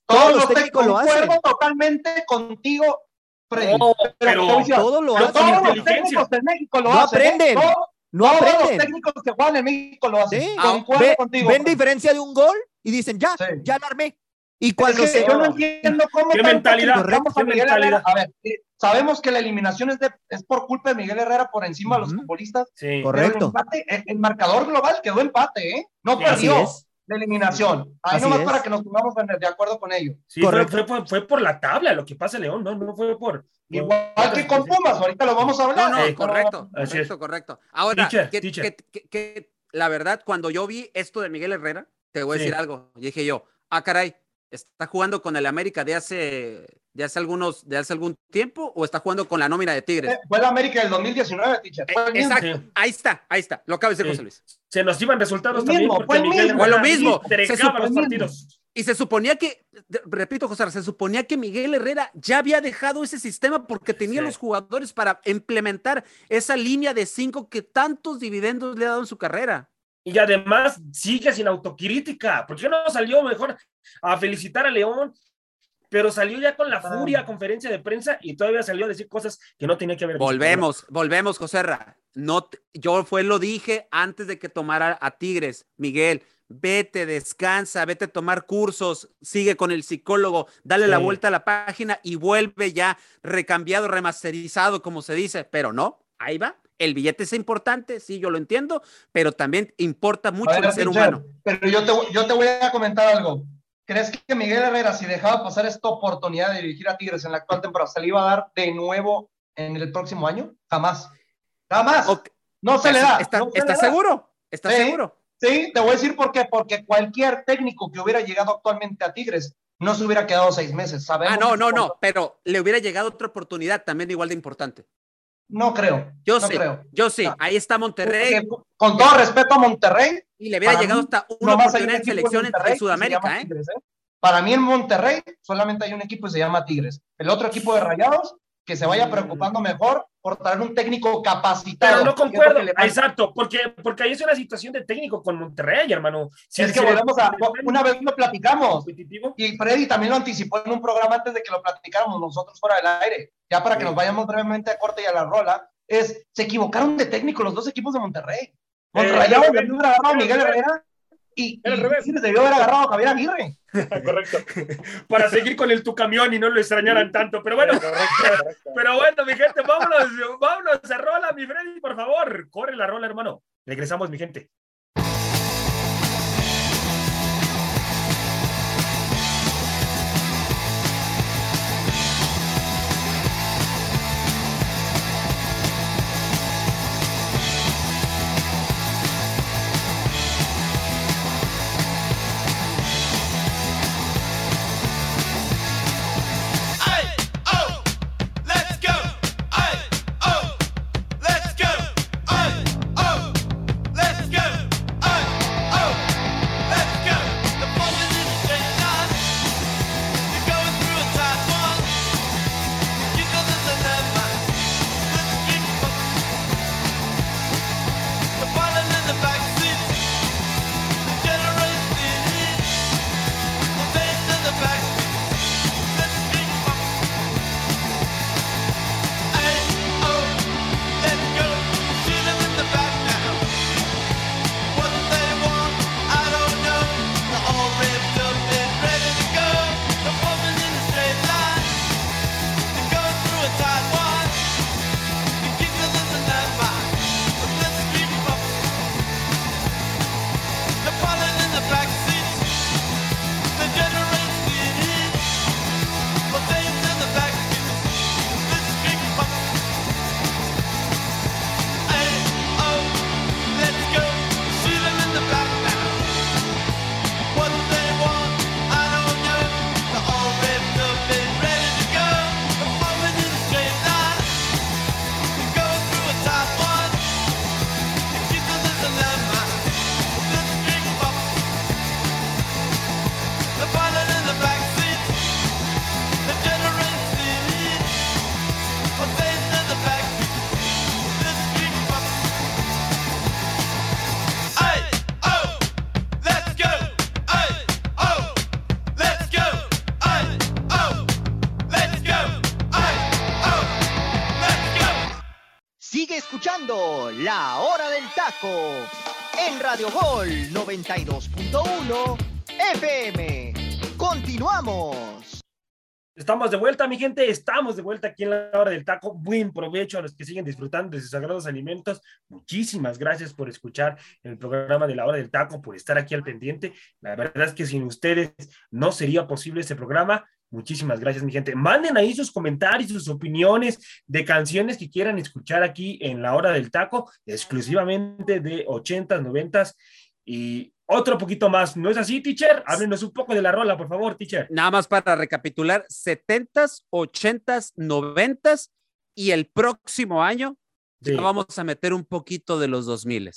todos, los técnicos lo hacen. totalmente contigo, Freddy. pero, todos lo hacen. Todos los técnicos de México lo no hacen. ¿eh? Aprenden. no todos aprenden. los técnicos que juegan en México lo hacen. ¿Sí? contigo. Ven diferencia de un gol y dicen, ya, ya lo armé. Y cuando es que se... Yo no entiendo cómo... ¿Qué mentalidad? ¿Qué mentalidad? A ver, Sabemos que la eliminación es, de, es por culpa de Miguel Herrera por encima de los futbolistas. Sí, correcto. El, marcador global quedó empate, ¿eh? No perdió. de eliminación. Ahí nomás para que nos pongamos de acuerdo con ello. Sí, fue, por la tabla lo que pasa, León, no, no fue por. Igual que con Pumas, ahorita lo vamos a hablar. No, no, correcto, correcto, correcto. Ahora, que, la verdad, cuando yo vi esto de Miguel Herrera, te voy a decir algo. dije yo, ah, caray, ¿está jugando con el América de hace de hace algunos, de hace algún tiempo o está jugando con la nómina de Tigres? Eh, fue el América del 2019, teacher. Eh, exacto, ahí está, ahí está, lo acaba de decir José Luis. Se nos iban resultados también porque Miguel fue lo mismo. Se los partidos. Y se suponía que, repito, José, se suponía que Miguel Herrera ya había dejado ese sistema porque tenía los jugadores para implementar esa línea de cinco que tantos dividendos le ha dado en su carrera. Y además sigue sin autocrítica. ¿Por qué no salió mejor a felicitar a León pero salió ya con la furia a conferencia de prensa y todavía salió a decir cosas que no tenía que haber Volvemos, volvemos, José No, yo fue lo dije antes de que tomara a Tigres, Miguel. Vete, descansa, vete a tomar cursos, sigue con el psicólogo, dale la vuelta a la página y vuelve ya recambiado, remasterizado, como se dice, pero no, ahí va. El billete es importante, sí, yo lo entiendo, pero también importa mucho el ser humano. Pero yo te, yo te voy a comentar algo. ¿Crees que Miguel Herrera, si dejaba pasar esta oportunidad de dirigir a Tigres en la actual temporada, se le iba a dar de nuevo en el próximo año? Jamás. Jamás. No se le da. ¿Estás seguro? ¿Estás seguro? Sí, te voy a decir por qué. Porque cualquier técnico que hubiera llegado actualmente a Tigres no se hubiera quedado seis meses. ¿sabemos? Ah, no, no, no. Pero le hubiera llegado otra oportunidad también igual de importante. No creo. Yo sí, creo. Yo sí. Ahí está Monterrey. con todo respeto a Monterrey, y le hubiera llegado hasta una oportunidad en selección en Sudamérica. ¿eh? ¿eh? Para mí en Monterrey solamente hay un equipo y se llama Tigres. El otro equipo de Rayados que se vaya preocupando mejor por traer un técnico capacitado. Pero no concuerdo, exacto, porque, porque ahí es una situación de técnico con Monterrey, hermano. Si es que volvemos a, una vez lo platicamos, y Freddy también lo anticipó en un programa antes de que lo platicáramos nosotros fuera del aire, ya para que nos vayamos brevemente a corte y a la rola, es, se equivocaron de técnico los dos equipos de Monterrey. Monterrey eh, a Miguel Herrera y, y revés. debió haber agarrado a Javier Aguirre. Correcto. Para seguir con el tu camión y no lo extrañaran tanto. Pero bueno, pero bueno, mi gente, vámonos, vámonos a rola, mi Freddy, por favor. Corre la rola, hermano. Regresamos, mi gente. En Radio Gol 92.1 FM. Continuamos. Estamos de vuelta, mi gente. Estamos de vuelta aquí en la hora del taco. Buen provecho a los que siguen disfrutando de sus sagrados alimentos. Muchísimas gracias por escuchar el programa de la hora del taco, por estar aquí al pendiente. La verdad es que sin ustedes no sería posible este programa. Muchísimas gracias, mi gente. Manden ahí sus comentarios, sus opiniones de canciones que quieran escuchar aquí en la hora del taco, exclusivamente de 80s, 90s y otro poquito más. ¿No es así, teacher? Háblenos un poco de la rola, por favor, teacher. Nada más para recapitular, 70s, 80s, 90s y el próximo año ya vamos a meter un poquito de los 2000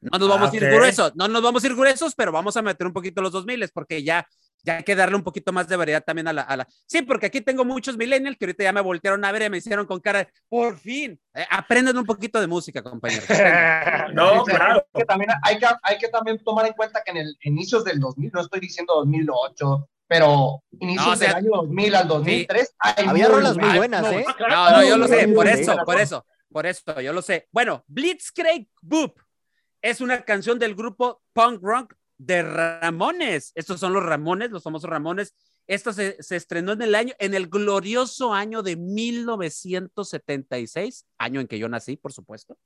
no nos vamos a ir gruesos, no nos vamos a ir gruesos, pero vamos a meter un poquito los 2000 porque ya ya hay que darle un poquito más de variedad también a la, Sí, porque aquí tengo muchos millennials que ahorita ya me voltearon a ver y me hicieron con cara, por fin, eh, aprenden un poquito de música, compañeros. no, claro. que también hay, que, hay que también tomar en cuenta que en el inicios del 2000, no estoy diciendo 2008, pero inicios del año 2000 al 2003, había rolas muy buenas, ¿eh? No, no, yo lo sé, por eso, por eso, por eso, yo lo sé. Bueno, Blitzkrieg Boop es una canción del grupo punk rock de Ramones. Estos son los Ramones, los famosos Ramones. Esto se, estrenó en el año, en el glorioso año de 1976, año en que yo nací, por supuesto.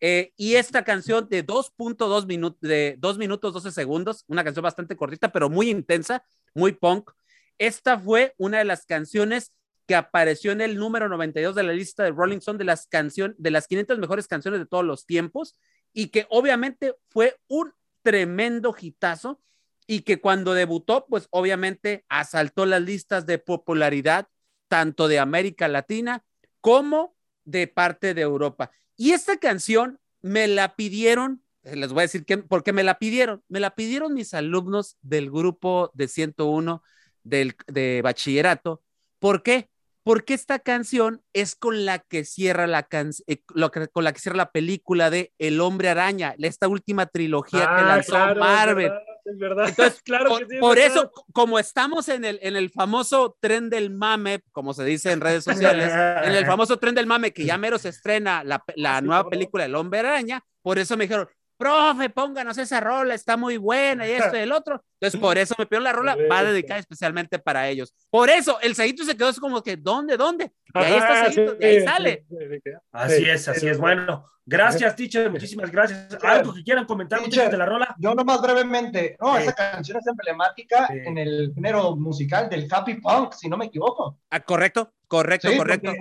Eh, y esta canción de 2.2 minutos, de 2 minutos 12 segundos, una canción bastante cortita, pero muy intensa, muy punk. Esta fue una de las canciones que apareció en el número 92 de la lista de Rolling Stone de las canciones, de las 500 mejores canciones de todos los tiempos y que obviamente fue un tremendo hitazo y que cuando debutó, pues obviamente asaltó las listas de popularidad tanto de América Latina como de parte de Europa. Y esta canción me la pidieron, eh, les voy a decir que, por qué me la pidieron. Me la pidieron mis alumnos del grupo de 101 del, de bachillerato. ¿Por qué? Porque esta canción es con la que cierra la eh, con la que cierra la película de El Hombre Araña, esta última trilogía que ah, lanzó Marvel. Es verdad, Entonces, claro por, por eso, como estamos en el, en el famoso tren del mame, como se dice en redes sociales, en el famoso tren del mame que ya mero se estrena la, la nueva película El Hombre Araña, por eso me dijeron, profe, pónganos esa rola, está muy buena y esto y el otro. Entonces, por eso me pidió la rola, va a dedicar especialmente para ellos. Por eso, el Saguito se quedó así como que, ¿dónde, dónde? Y ahí está Saguito, y ahí sale. Así es, así es. Bueno, gracias, teacher, muchísimas gracias. ¿Algo que quieran comentar, teacher, de la rola? Yo nomás brevemente, no, esa canción es emblemática en el género musical del happy punk, si no me equivoco. Ah, correcto, correcto, correcto.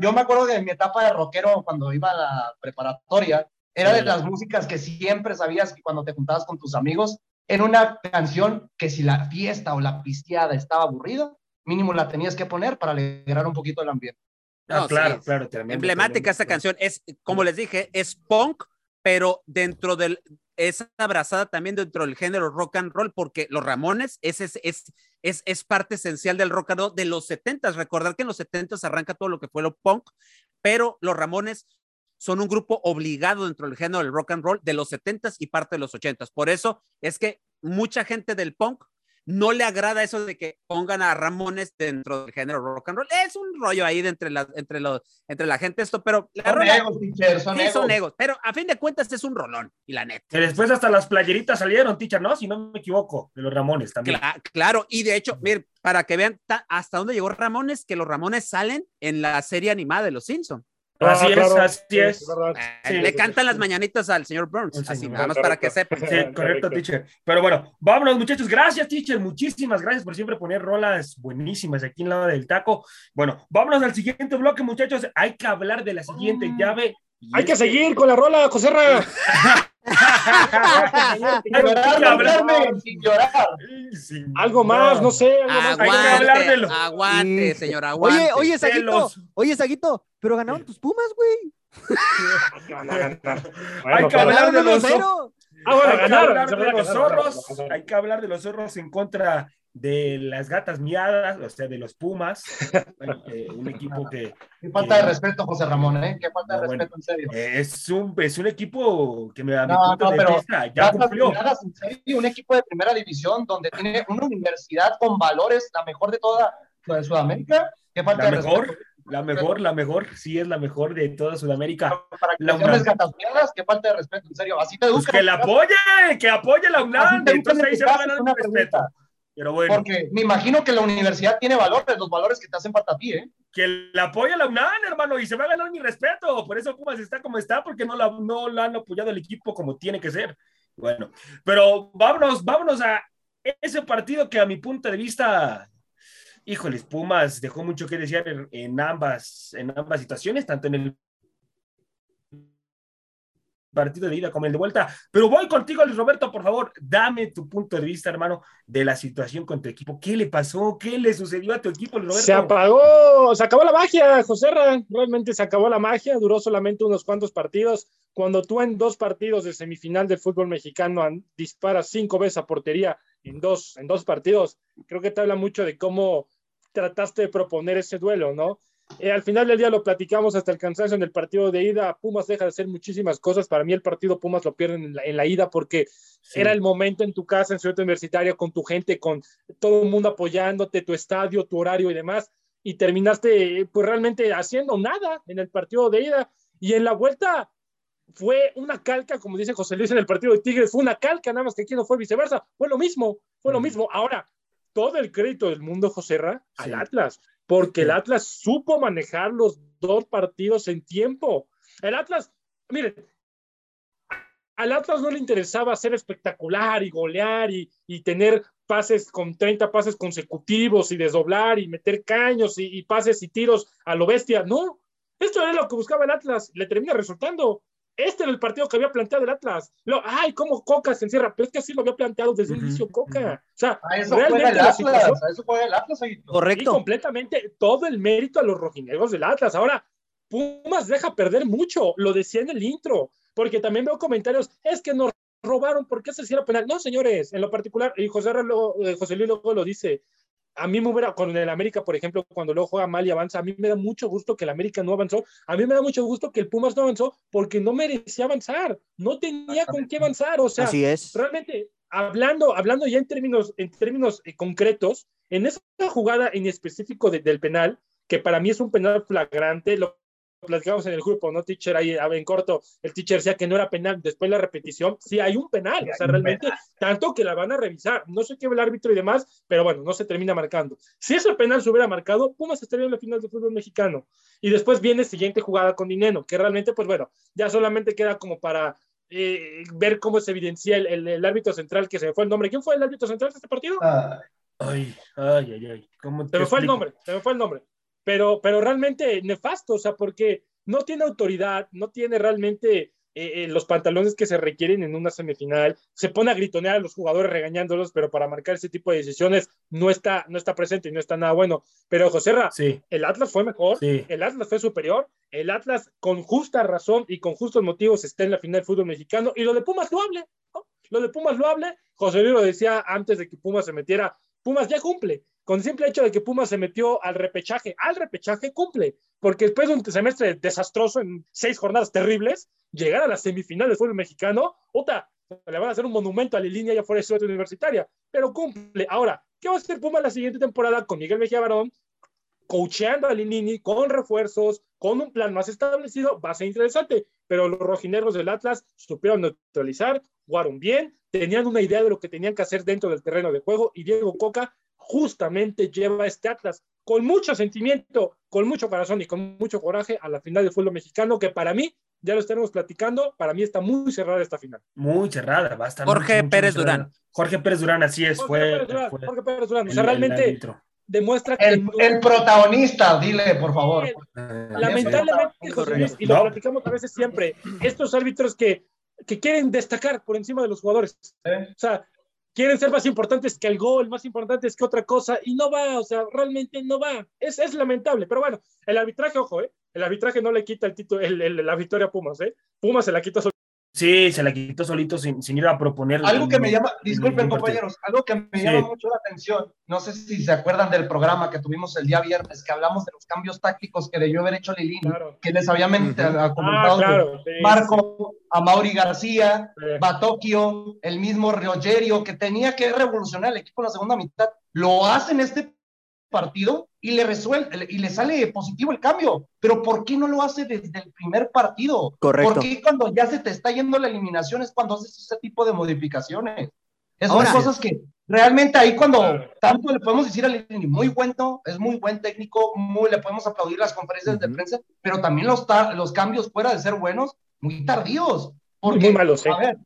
Yo me acuerdo de mi etapa de rockero cuando iba a la preparatoria, era de las músicas que siempre sabías que cuando te juntabas con tus amigos, en una canción que si la fiesta o la pisteada estaba aburrida, mínimo la tenías que poner para alegrar un poquito el ambiente. Ah, claro, claro. emblemática esta canción. Es, como les dije, es punk, pero dentro del, es abrazada también dentro del género rock and roll, porque los Ramones es, es, es, es, es parte esencial del rock and roll de los 70 Recordar que en los 70 arranca todo lo que fue lo punk, pero los Ramones son un grupo obligado dentro del género del rock and roll de los 70s y parte de los 80s. Por eso es que mucha gente del punk no le agrada eso de que pongan a Ramones dentro del género rock and roll. Es un rollo ahí de entre la, entre los, entre la gente esto, pero la son egos, teacher, son, sí, son egos. Pero a fin de cuentas es un rolón, y la neta. Que después hasta las playeritas salieron, teacher, ¿no? Si no me equivoco, de los Ramones también. claro, y de hecho, mire, para que vean hasta dónde llegó Ramones, que los Ramones salen en la serie animada de Los Simpsons. Ah, así es, así es. Eh, le cantan las mañanitas al señor Burns, así nada más para que sepa. Sí, correcto, teacher. Pero bueno, vámonos, muchachos. Gracias, teacher. Muchísimas gracias por siempre poner rolas buenísimas aquí en lado del taco. Bueno, vámonos al siguiente bloque, muchachos. Hay que hablar de la siguiente mm. llave. Hay que seguir con la rola, Algo más, no sé. Algo aguante, aguante, señor, aguante. Oye, oye, Saguito, oye, Saguito, pero ganaron tus Pumas, güey. Hay que hablar de los zorros. hay que hablar de los zorros. Hay que hablar de los zorros en contra de las gatas miadas, o sea, de los Pumas, eh, un equipo que... Qué falta de respeto, José Ramón, ¿eh? Qué falta de respeto, en serio. Es, un, es un equipo que me da no, mi punto no, de vista, ya cumplió. Miadas, en serio, un equipo de primera división donde tiene una universidad con valores, la mejor de toda de Sudamérica. Qué falta la de mejor. Respeto. La mejor, la mejor, sí es la mejor de toda Sudamérica. Para que la UNAM. miadas, qué falta de respeto, en serio. Así te pues que la apoye, que apoye la UNAM. Entonces ahí se va a ganar respeto. Pero bueno. Porque me imagino que la universidad tiene valores, los valores que te hacen falta a ti, ¿eh? Que la apoya la UNAM, hermano, y se va a ganar mi respeto. Por eso Pumas está como está, porque no la, no la han apoyado el equipo como tiene que ser. Bueno, pero vámonos, vámonos a ese partido que a mi punto de vista, híjoles, Pumas dejó mucho que desear en ambas, en ambas situaciones, tanto en el partido de ida como el de vuelta. Pero voy contigo, Luis Roberto, por favor, dame tu punto de vista, hermano, de la situación con tu equipo. ¿Qué le pasó? ¿Qué le sucedió a tu equipo, Luis Roberto? Se apagó, se acabó la magia, José Realmente se acabó la magia, duró solamente unos cuantos partidos. Cuando tú en dos partidos de semifinal del fútbol mexicano disparas cinco veces a portería en dos, en dos partidos, creo que te habla mucho de cómo trataste de proponer ese duelo, ¿no? Eh, al final del día lo platicamos hasta el cansancio en el partido de ida. Pumas deja de hacer muchísimas cosas. Para mí el partido Pumas lo pierden en la, ida porque era el momento en tu casa, en Ciudad Universitaria, con tu gente, con todo el mundo apoyándote, tu estadio, tu horario y demás. Y terminaste pues realmente haciendo nada en el partido de ida. Y en la vuelta fue una calca, como dice José Luis en el partido de Tigres, fue una calca, nada más que aquí no fue viceversa. Fue lo mismo, fue lo mismo. Ahora, todo el crédito del mundo, José Ra, al Atlas porque el Atlas supo manejar los dos partidos en tiempo. El Atlas, miren, al Atlas no le interesaba ser espectacular y golear y, tener pases con 30 pases consecutivos y desdoblar y meter caños y, y, pases y tiros a lo bestia. No, esto era lo que buscaba el Atlas, le termina resultando. Este era el partido que había planteado el Atlas. Lo, ay, cómo Coca se encierra, pero es que así lo había planteado desde el inicio Coca. O sea, realmente el Atlas, eso fue el Atlas. Correcto. Y completamente todo el mérito a los rojinegros del Atlas. Ahora, Pumas deja perder mucho, lo decía en el intro, porque también veo comentarios, es que nos robaron, ¿por qué se hicieron penal? No, señores, en lo particular, y José, eh, José Luis luego lo dice, a mí me hubiera, con el América, por ejemplo, cuando luego juega mal y avanza, a mí me da mucho gusto que el América no avanzó, a mí me da mucho gusto que el Pumas no avanzó porque no merecía avanzar, no tenía con qué avanzar, o sea, realmente, hablando, hablando ya en términos, en términos eh, concretos, en esa jugada en específico del penal, que para mí es un penal flagrante, lo platicamos en el grupo, ¿no, teacher? Ahí en corto, el teacher decía que no era penal, después la repetición, sí hay un penal, o sea, realmente, tanto que la van a revisar, no sé qué el árbitro y demás, pero bueno, no se termina marcando. Si ese penal se hubiera marcado, Pumas estaría en la final del fútbol mexicano. Y después viene siguiente jugada con Dineno, que realmente, pues bueno, ya solamente queda como para eh, ver cómo se evidencia el, el, árbitro central, que se me fue el nombre. ¿Quién fue el árbitro central de este partido? Ay, ay, ay, ay. ¿Cómo se me fue el nombre, se me fue el nombre pero, pero realmente nefasto, o sea, porque no tiene autoridad, no tiene realmente eh, eh, los pantalones que se requieren en una semifinal, se pone a gritonear a los jugadores regañándolos, pero para marcar ese tipo de decisiones no está, no está presente y no está nada bueno. Pero José Ra, sí. el Atlas fue mejor, el Atlas fue superior, el Atlas con justa razón y con justos motivos está en la final del fútbol mexicano. Y lo de Pumas lo hable, lo de Pumas lo hable, José Luis lo decía antes de que Pumas se metiera, Pumas ya cumple, con el simple hecho de que Pumas se metió al repechaje, al repechaje cumple, porque después de un semestre desastroso en seis jornadas terribles, llegar a la semifinal del fútbol mexicano, otra, le van a hacer un monumento a la línea ya fuera de Ciudad Universitaria, pero cumple. Ahora, ¿qué va a hacer Pumas la siguiente temporada con Miguel Mejía Barón? Coacheando a Lilini con refuerzos, con un plan más establecido, va a ser interesante, pero los rojineros del Atlas supieron neutralizar, jugaron bien, tenían una idea de lo que tenían que hacer dentro del terreno de juego y Diego Coca justamente lleva este Atlas con mucho sentimiento, con mucho corazón y con mucho coraje a la final del fútbol mexicano, que para mí, ya lo estaremos platicando, para mí está muy cerrada esta final. Muy cerrada, va a estar. Jorge Pérez Durán. Jorge Pérez Durán, así es, fue, Jorge Pérez Durán, o sea, realmente demuestra que... El, protagonista, dile, por favor. Lamentablemente, y lo platicamos a veces siempre, estos árbitros que, que quieren destacar por encima de los jugadores. O sea, quieren ser más importantes que el gol, más importantes que otra cosa, y no va, o sea, realmente no va. Es, es lamentable, pero bueno, el arbitraje, ojo, ¿eh? El arbitraje no le quita el título, el, la victoria a Pumas, ¿eh? Pumas se la quita Sí, se la quitó solito sin, ir a proponer. Algo que me llama, disculpen compañeros, algo que me llama mucho la atención, no sé si se acuerdan del programa que tuvimos el día viernes, que hablamos de los cambios tácticos que debió haber hecho Lilín, que les había comentado ah, Marco, a Mauri García, Batokio, el mismo Rogerio, que tenía que revolucionar el equipo en la segunda mitad. Lo hacen este partido y le resuelve y le sale positivo el cambio. Pero ¿por qué no lo hace desde el primer partido? Correcto. ¿Por qué cuando ya se te está yendo la eliminación es cuando haces ese tipo de modificaciones? Esas son cosas que realmente ahí cuando tanto le podemos decir a Lilini, muy bueno, es muy buen técnico, muy, le podemos aplaudir las conferencias de prensa, pero también los, los cambios fuera de ser buenos, muy tardíos. Porque, muy malos, A ver,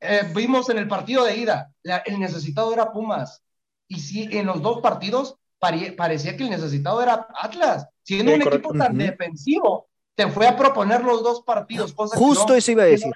eh, vimos en el partido de ida, el necesitado era Pumas, y sí, en los dos partidos parecía que el necesitado era Atlas, siendo un equipo tan defensivo, te fue a proponer los dos partidos. Justo eso iba a decir.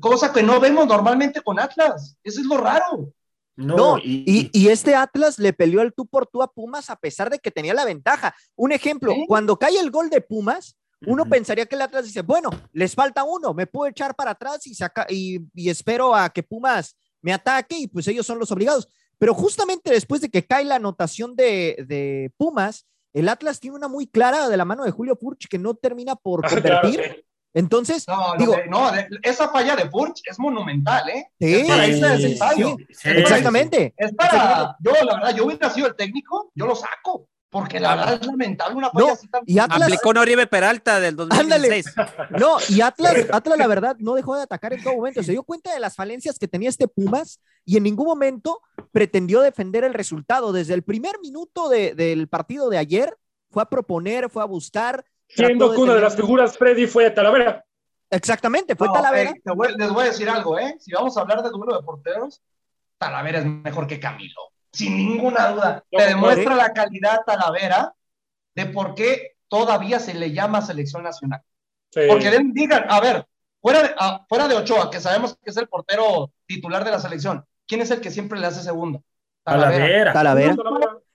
cosa que no vemos normalmente con Atlas, eso es lo raro. No, y, y, este Atlas le peleó el tú por tú a Pumas a pesar de que tenía la ventaja. Un ejemplo, cuando cae el gol de Pumas, uno pensaría que el Atlas dice, bueno, les falta uno, me puedo echar para atrás y, saca, y, y espero a que Pumas me ataque y pues ellos son los obligados. Pero justamente después de que cae la anotación de, Pumas, el Atlas tiene una muy clara de la mano de Julio Furch que no termina por ah, convertir. Entonces, no, digo, no, esa falla de Furch es monumental, ¿eh? Sí, es para sí, exactamente. Es para, yo la verdad, yo hubiera sido el técnico, yo lo saco. Porque la verdad es lamentable una falla así tan... Y Atlas... Aplicó Oribe Peralta del 2016. No, y Atlas, Atlas, la verdad, no dejó de atacar en todo momento. Se dio cuenta de las falencias que tenía este Pumas y en ningún momento pretendió defender el resultado. Desde el primer minuto de, del partido de ayer, fue a proponer, fue a buscar. Siendo que una de las figuras, Freddy, fue Talavera. Exactamente, fue Talavera. Eh, les voy a decir algo, ¿eh? Si vamos a hablar de duelo de porteros, Talavera es mejor que Camilo sin ninguna duda. Te demuestra la calidad Talavera de por qué todavía se le llama selección nacional. Porque digan, a ver, fuera de, fuera de Ochoa, que sabemos que es el portero titular de la selección, ¿quién es el que siempre le hace segundo? Talavera. Talavera.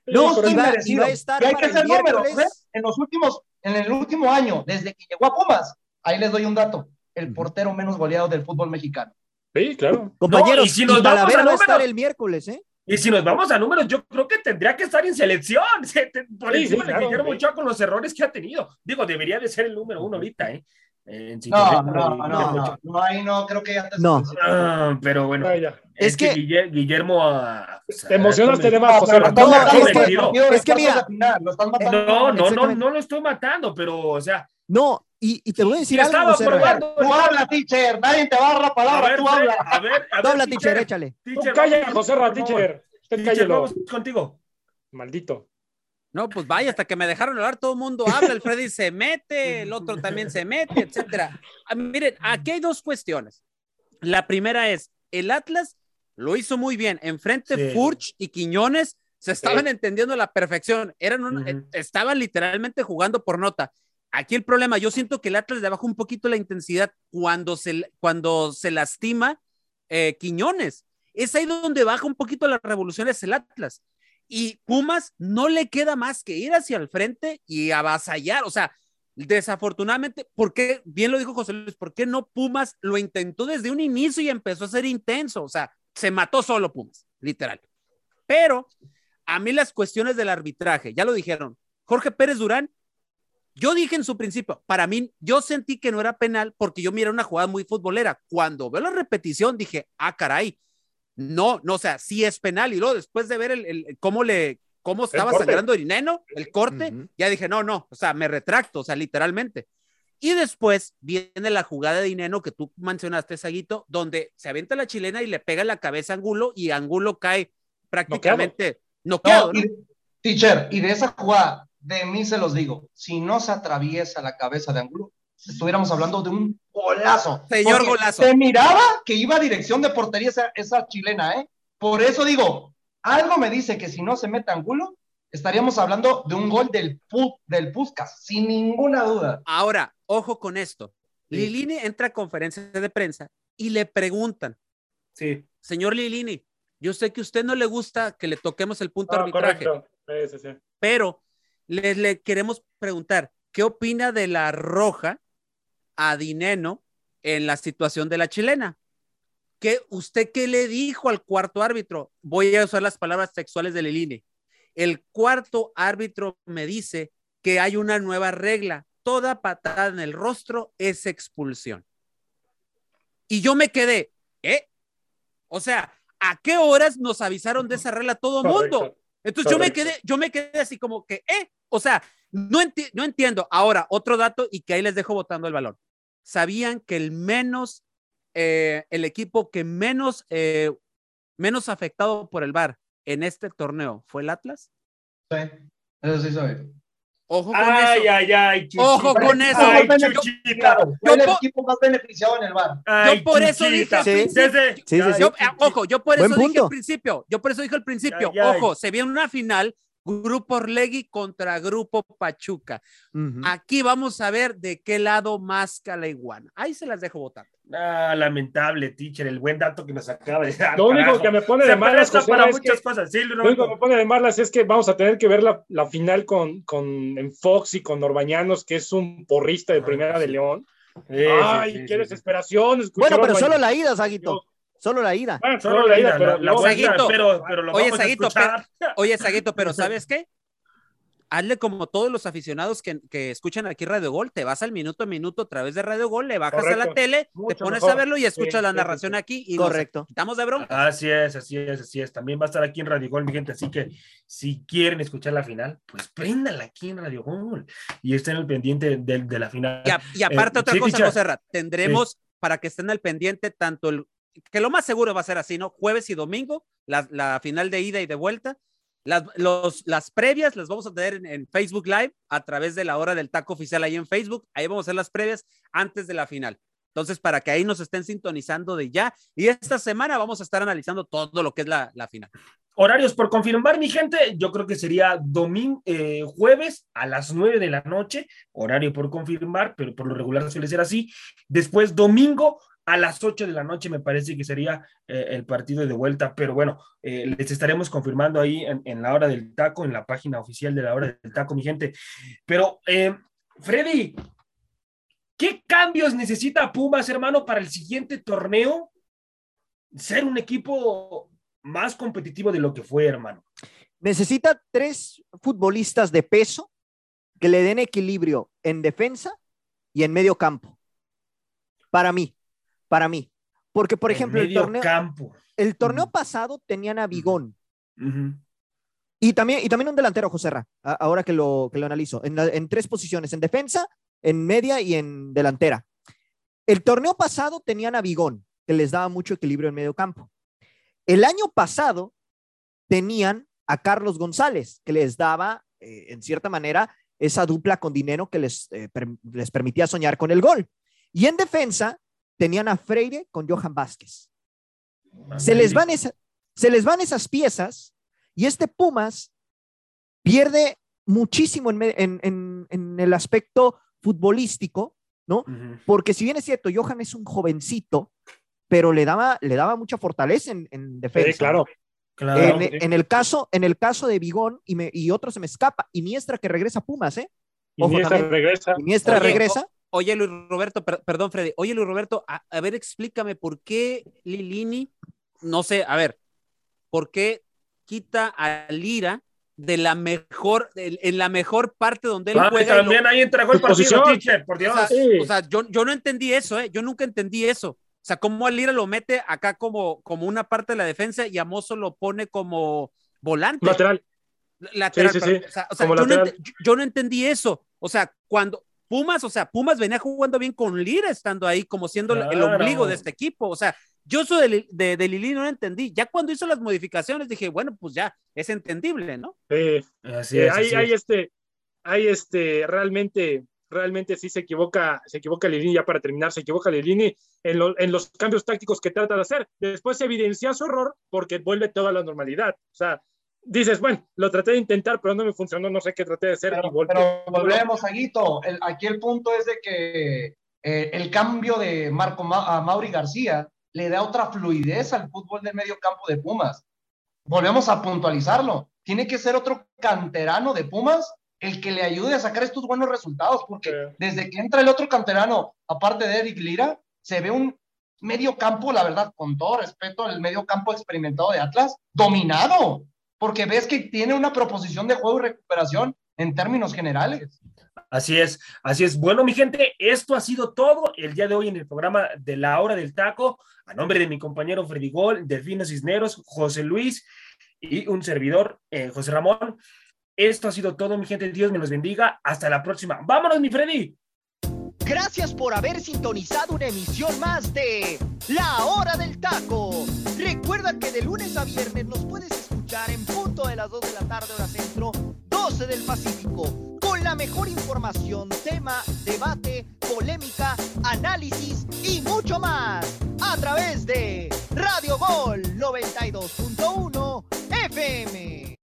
No, iba, iba, a estar y hay que hacer números, En los últimos, en el último año, desde que llegó a Pumas, ahí les doy un dato, el portero menos goleado del fútbol mexicano. Sí, claro. Compañeros, si nos Talavera va a estar el miércoles, ¿eh? Y si nos vamos a números, yo creo que tendría que estar en selección, por encima de Guillermo Ochoa con los errores que ha tenido. Digo, debería de ser el número uno ahorita, ¿eh? no, no, no, no, ahí no, creo que ya No, ah, pero bueno. Es, que, Guillermo. Ah, te emocionaste de más, José. es que, mira. No, no, no, no lo estoy matando, pero, o sea. No, y, y te voy a decir algo. Estaba probando. Tú habla, teacher. Nadie te va a dar la palabra. tú habla. A ver, a ver. habla, teacher, échale. Teacher, calla, José Ra, teacher. Usted Vamos contigo. Maldito. No, pues vaya, hasta que me dejaron hablar, todo el mundo habla, el Freddy se mete, el otro también se mete, etcétera. Ah, miren, aquí hay dos cuestiones. La primera es, el Atlas lo hizo muy bien. Enfrente Furch y Quiñones se estaban entendiendo a la perfección. Eran eh, estaban literalmente jugando por nota. Aquí el problema, yo siento que el Atlas le bajó un poquito la intensidad cuando se, cuando se lastima eh, Quiñones. Es ahí donde baja un poquito las revoluciones el Atlas. Y Pumas no le queda más que ir hacia el frente y avasallar. O sea, desafortunadamente, ¿por qué? Bien lo dijo José Luis, ¿por qué no Pumas lo intentó desde un inicio y empezó a ser intenso? O sea, se mató solo Pumas, literal. Pero a mí las cuestiones del arbitraje, ya lo dijeron, Jorge Pérez Durán, yo dije en su principio, para mí, yo sentí que no era penal porque yo miré una jugada muy futbolera. Cuando veo la repetición, dije, ah, caray, no, no, o sea, sí es penal. Y luego después de ver el, cómo le, cómo estaba sangrando el neno, el corte, ya dije, no, no, o sea, me retracto, o sea, literalmente. Y después viene la jugada de Dineno que tú mencionaste, Saguito, donde se avienta la chilena y le pega la cabeza a Angulo y Angulo cae prácticamente noqueado. No, teacher, y de esa jugada, de mí se los digo, si no se atraviesa la cabeza de Angulo, estuviéramos hablando de un golazo. Señor golazo. Se miraba que iba a dirección de portería esa, chilena, ¿eh? Por eso digo, algo me dice que si no se mete Angulo, estaríamos hablando de un gol del, del Puskas, sin ninguna duda. Ahora, ojo con esto. Lilini entra a conferencia de prensa y le preguntan, sí. señor Lilini, yo sé que a usted no le gusta que le toquemos el punto ah, arbitraje, sí, sí, pero le, le, queremos preguntar, ¿qué opina de la roja a Dineno en la situación de la chilena. ¿Qué, ¿Usted qué le dijo al cuarto árbitro? Voy a usar las palabras sexuales de Leline. El cuarto árbitro me dice que hay una nueva regla. Toda patada en el rostro es expulsión. Y yo me quedé, ¿eh? O sea, ¿a qué horas nos avisaron de esa regla todo el mundo? Entonces yo me quedé, yo me quedé así como que, ¿eh? O sea, no, no entiendo. Ahora, otro dato y que ahí les dejo votando el balón sabían que el menos, eh, el equipo que menos eh, menos afectado por el VAR en este torneo fue el Atlas? Sí, eso sí soy. Ojo con ay, eso. ay, ay, Ojo con eso. Ay, Yo- Chuchita. El Yo po- equipo más beneficiado en el bar. Ay, Yo por eso Chuchita. dije Sí. Sí, sí, sí. Yo, eh, ojo, yo por Buen eso dije al principio, yo por eso dije al principio, Ay, ay. ojo, se viene una final, Grupo Orlegui contra Grupo Pachuca. Aquí vamos a ver de qué lado masca la iguana. Ahí se las dejo votar. Ah, lamentable, teacher, el buen dato que nos acaba de dar. Lo único carajo. que me pone Se de malas José, para es muchas que- cosas. Sí, Lo único que me pone de malas es que vamos a tener que ver la, la final con, con en Fox y con Norbañanos, que es un porrista de Primera de León. Sí, Ay, sí, sí, qué sí. desesperación. Bueno, pero solo la ida, Saguito. Solo la ida. Bueno, Solo la ida, pero la, Saguito. pero, pero lo Oye, vamos Saguito, a escuchar. Oye, Saguito, pero ¿sabes qué? Hazle como todos los aficionados que, que escuchan aquí Radio Gol, te vas al minuto a minuto a través de Radio Gol, le bajas a la Correcto. tele, te Mucho pones mejor. a verlo y escuchas Sí, la narración sí, aquí y nos Correcto. quitamos de bronca. Así es, así es, así es. También va a estar aquí en Radio Gol, mi gente. Así que si quieren escuchar la final, pues préndanla aquí en Radio Gol y estén al pendiente de, de la final. Y, a- y aparte Eh, otra sí, cosa. José Ra, tendremos para que estén al pendiente tanto el, que lo más seguro va a ser así, ¿no? Jueves y domingo, la, la final de ida y de vuelta. Las, los, las previas las vamos a tener en, Facebook Live a través de la hora del taco oficial ahí en Facebook. Ahí vamos a hacer las previas antes de la final. Entonces, para que ahí nos estén sintonizando de ya. Y esta semana vamos a estar analizando todo lo que es la, la final. Horarios por confirmar, mi gente. Yo creo que sería domingo, eh, jueves a las 9 de la noche. Horario por confirmar, pero por lo regular suele ser así. Después, domingo a las 8 de la noche, me parece que sería eh, el partido de vuelta. Pero bueno, eh, les estaremos confirmando ahí en, la hora del taco, en la página oficial de la hora del taco, mi gente. Pero, eh, Freddy, ¿qué cambios necesita Pumas, hermano, para el siguiente torneo? Ser un equipo más competitivo de lo que fue, hermano. Necesita tres futbolistas de peso que le den equilibrio en defensa y en medio campo. Para mí, para mí. Porque, por ejemplo, el torneo, campo. el torneo pasado tenían a Bigón y también, y también un delantero, José Ra, ahora que lo, que lo analizo, en, la- en tres posiciones, en defensa, en media y en delantera. El torneo pasado tenían a Bigón, que les daba mucho equilibrio en medio campo. El año pasado tenían a Carlos González, que les daba, eh, en cierta manera, esa dupla con dinero que les, eh, per- les permitía soñar con el gol. Y en defensa tenían a Freire con Johan Vázquez. Se les, van esa- se les van esas piezas y este Pumas pierde muchísimo en, en- en- en el aspecto futbolístico, ¿no? Porque si bien es cierto, Johan es un jovencito, pero le daba, le daba mucha fortaleza en, en defensa. Sí, claro. Claro. En, sí. en el caso, en el caso de Bigón y, me- y otro se me escapa, Iniestra que regresa a Pumas, ¿eh? Ojo también. regresa. Iniestra Oye, regresa. Oye, Luis Roberto, per- perdón, Freddy. Oye, Luis Roberto, a, a ver, explícame por qué Lilini, no sé, a ver, ¿por qué quita a Lira de la mejor, de- en la mejor parte donde él Ah, juega? y lo- también ahí entregó el partido, teacher, por Dios. o sea, Sí. o sea, yo, yo no entendí eso, ¿eh? Yo nunca entendí eso. O sea, cómo a Lira lo mete acá como, como una parte de la defensa y a Mozo lo pone como volante. Lateral. lateral. Sí, sí, pero, sí, O sea, o sea, como yo, no lateral. yo- yo no entendí eso. O sea, cuando Pumas, o sea, Pumas venía jugando bien con Lira estando ahí, como siendo el- el Claro. ombligo de este equipo. O sea, yo eso de, de, de Lili no lo entendí. Ya cuando hizo las modificaciones dije, bueno, pues ya es entendible, ¿no? Sí. Así Eh, es, hay, así hay es. este, hay este, realmente, realmente sí se equivoca, se equivoca Lilini ya para terminar, se equivoca Lilini en, lo- en los cambios tácticos que trata de hacer. Después se evidencia su error porque vuelve toda la normalidad. O sea, dices, bueno, lo traté de intentar, pero no me funcionó, no sé qué traté de hacer. y Pero, volteé. pero volvemos, Aguito. El- aquí el punto es de que eh, el cambio de Marco Ma- a Mauri García le da otra fluidez al fútbol del medio campo de Pumas. Volvemos a puntualizarlo. Tiene que ser otro canterano de Pumas el que le ayude a sacar estos buenos resultados, porque Sí. desde que entra el otro canterano, aparte de Eric Lira, se ve un medio campo, la verdad, con todo respeto, el medio campo experimentado de Atlas, dominado, porque ves que tiene una proposición de juego y recuperación en términos generales. Así es, así es. Bueno, mi gente, esto ha sido todo el día de hoy en el programa de la hora del taco. A nombre de mi compañero Freddy Gol, Delfino Cisneros, José Luis y un servidor, eh, José Ramón. Esto ha sido todo, mi gente. Dios me los bendiga. Hasta la próxima. Vámonos, mi Freddy. Gracias por haber sintonizado una emisión más de La Hora del Taco. Recuerda que de lunes a viernes nos puedes escuchar en punto de las 2 de la tarde, hora centro, 12 del Pacífico, con la mejor información, tema, debate, polémica, análisis y mucho más a través de Radio Gol 92.1 FM.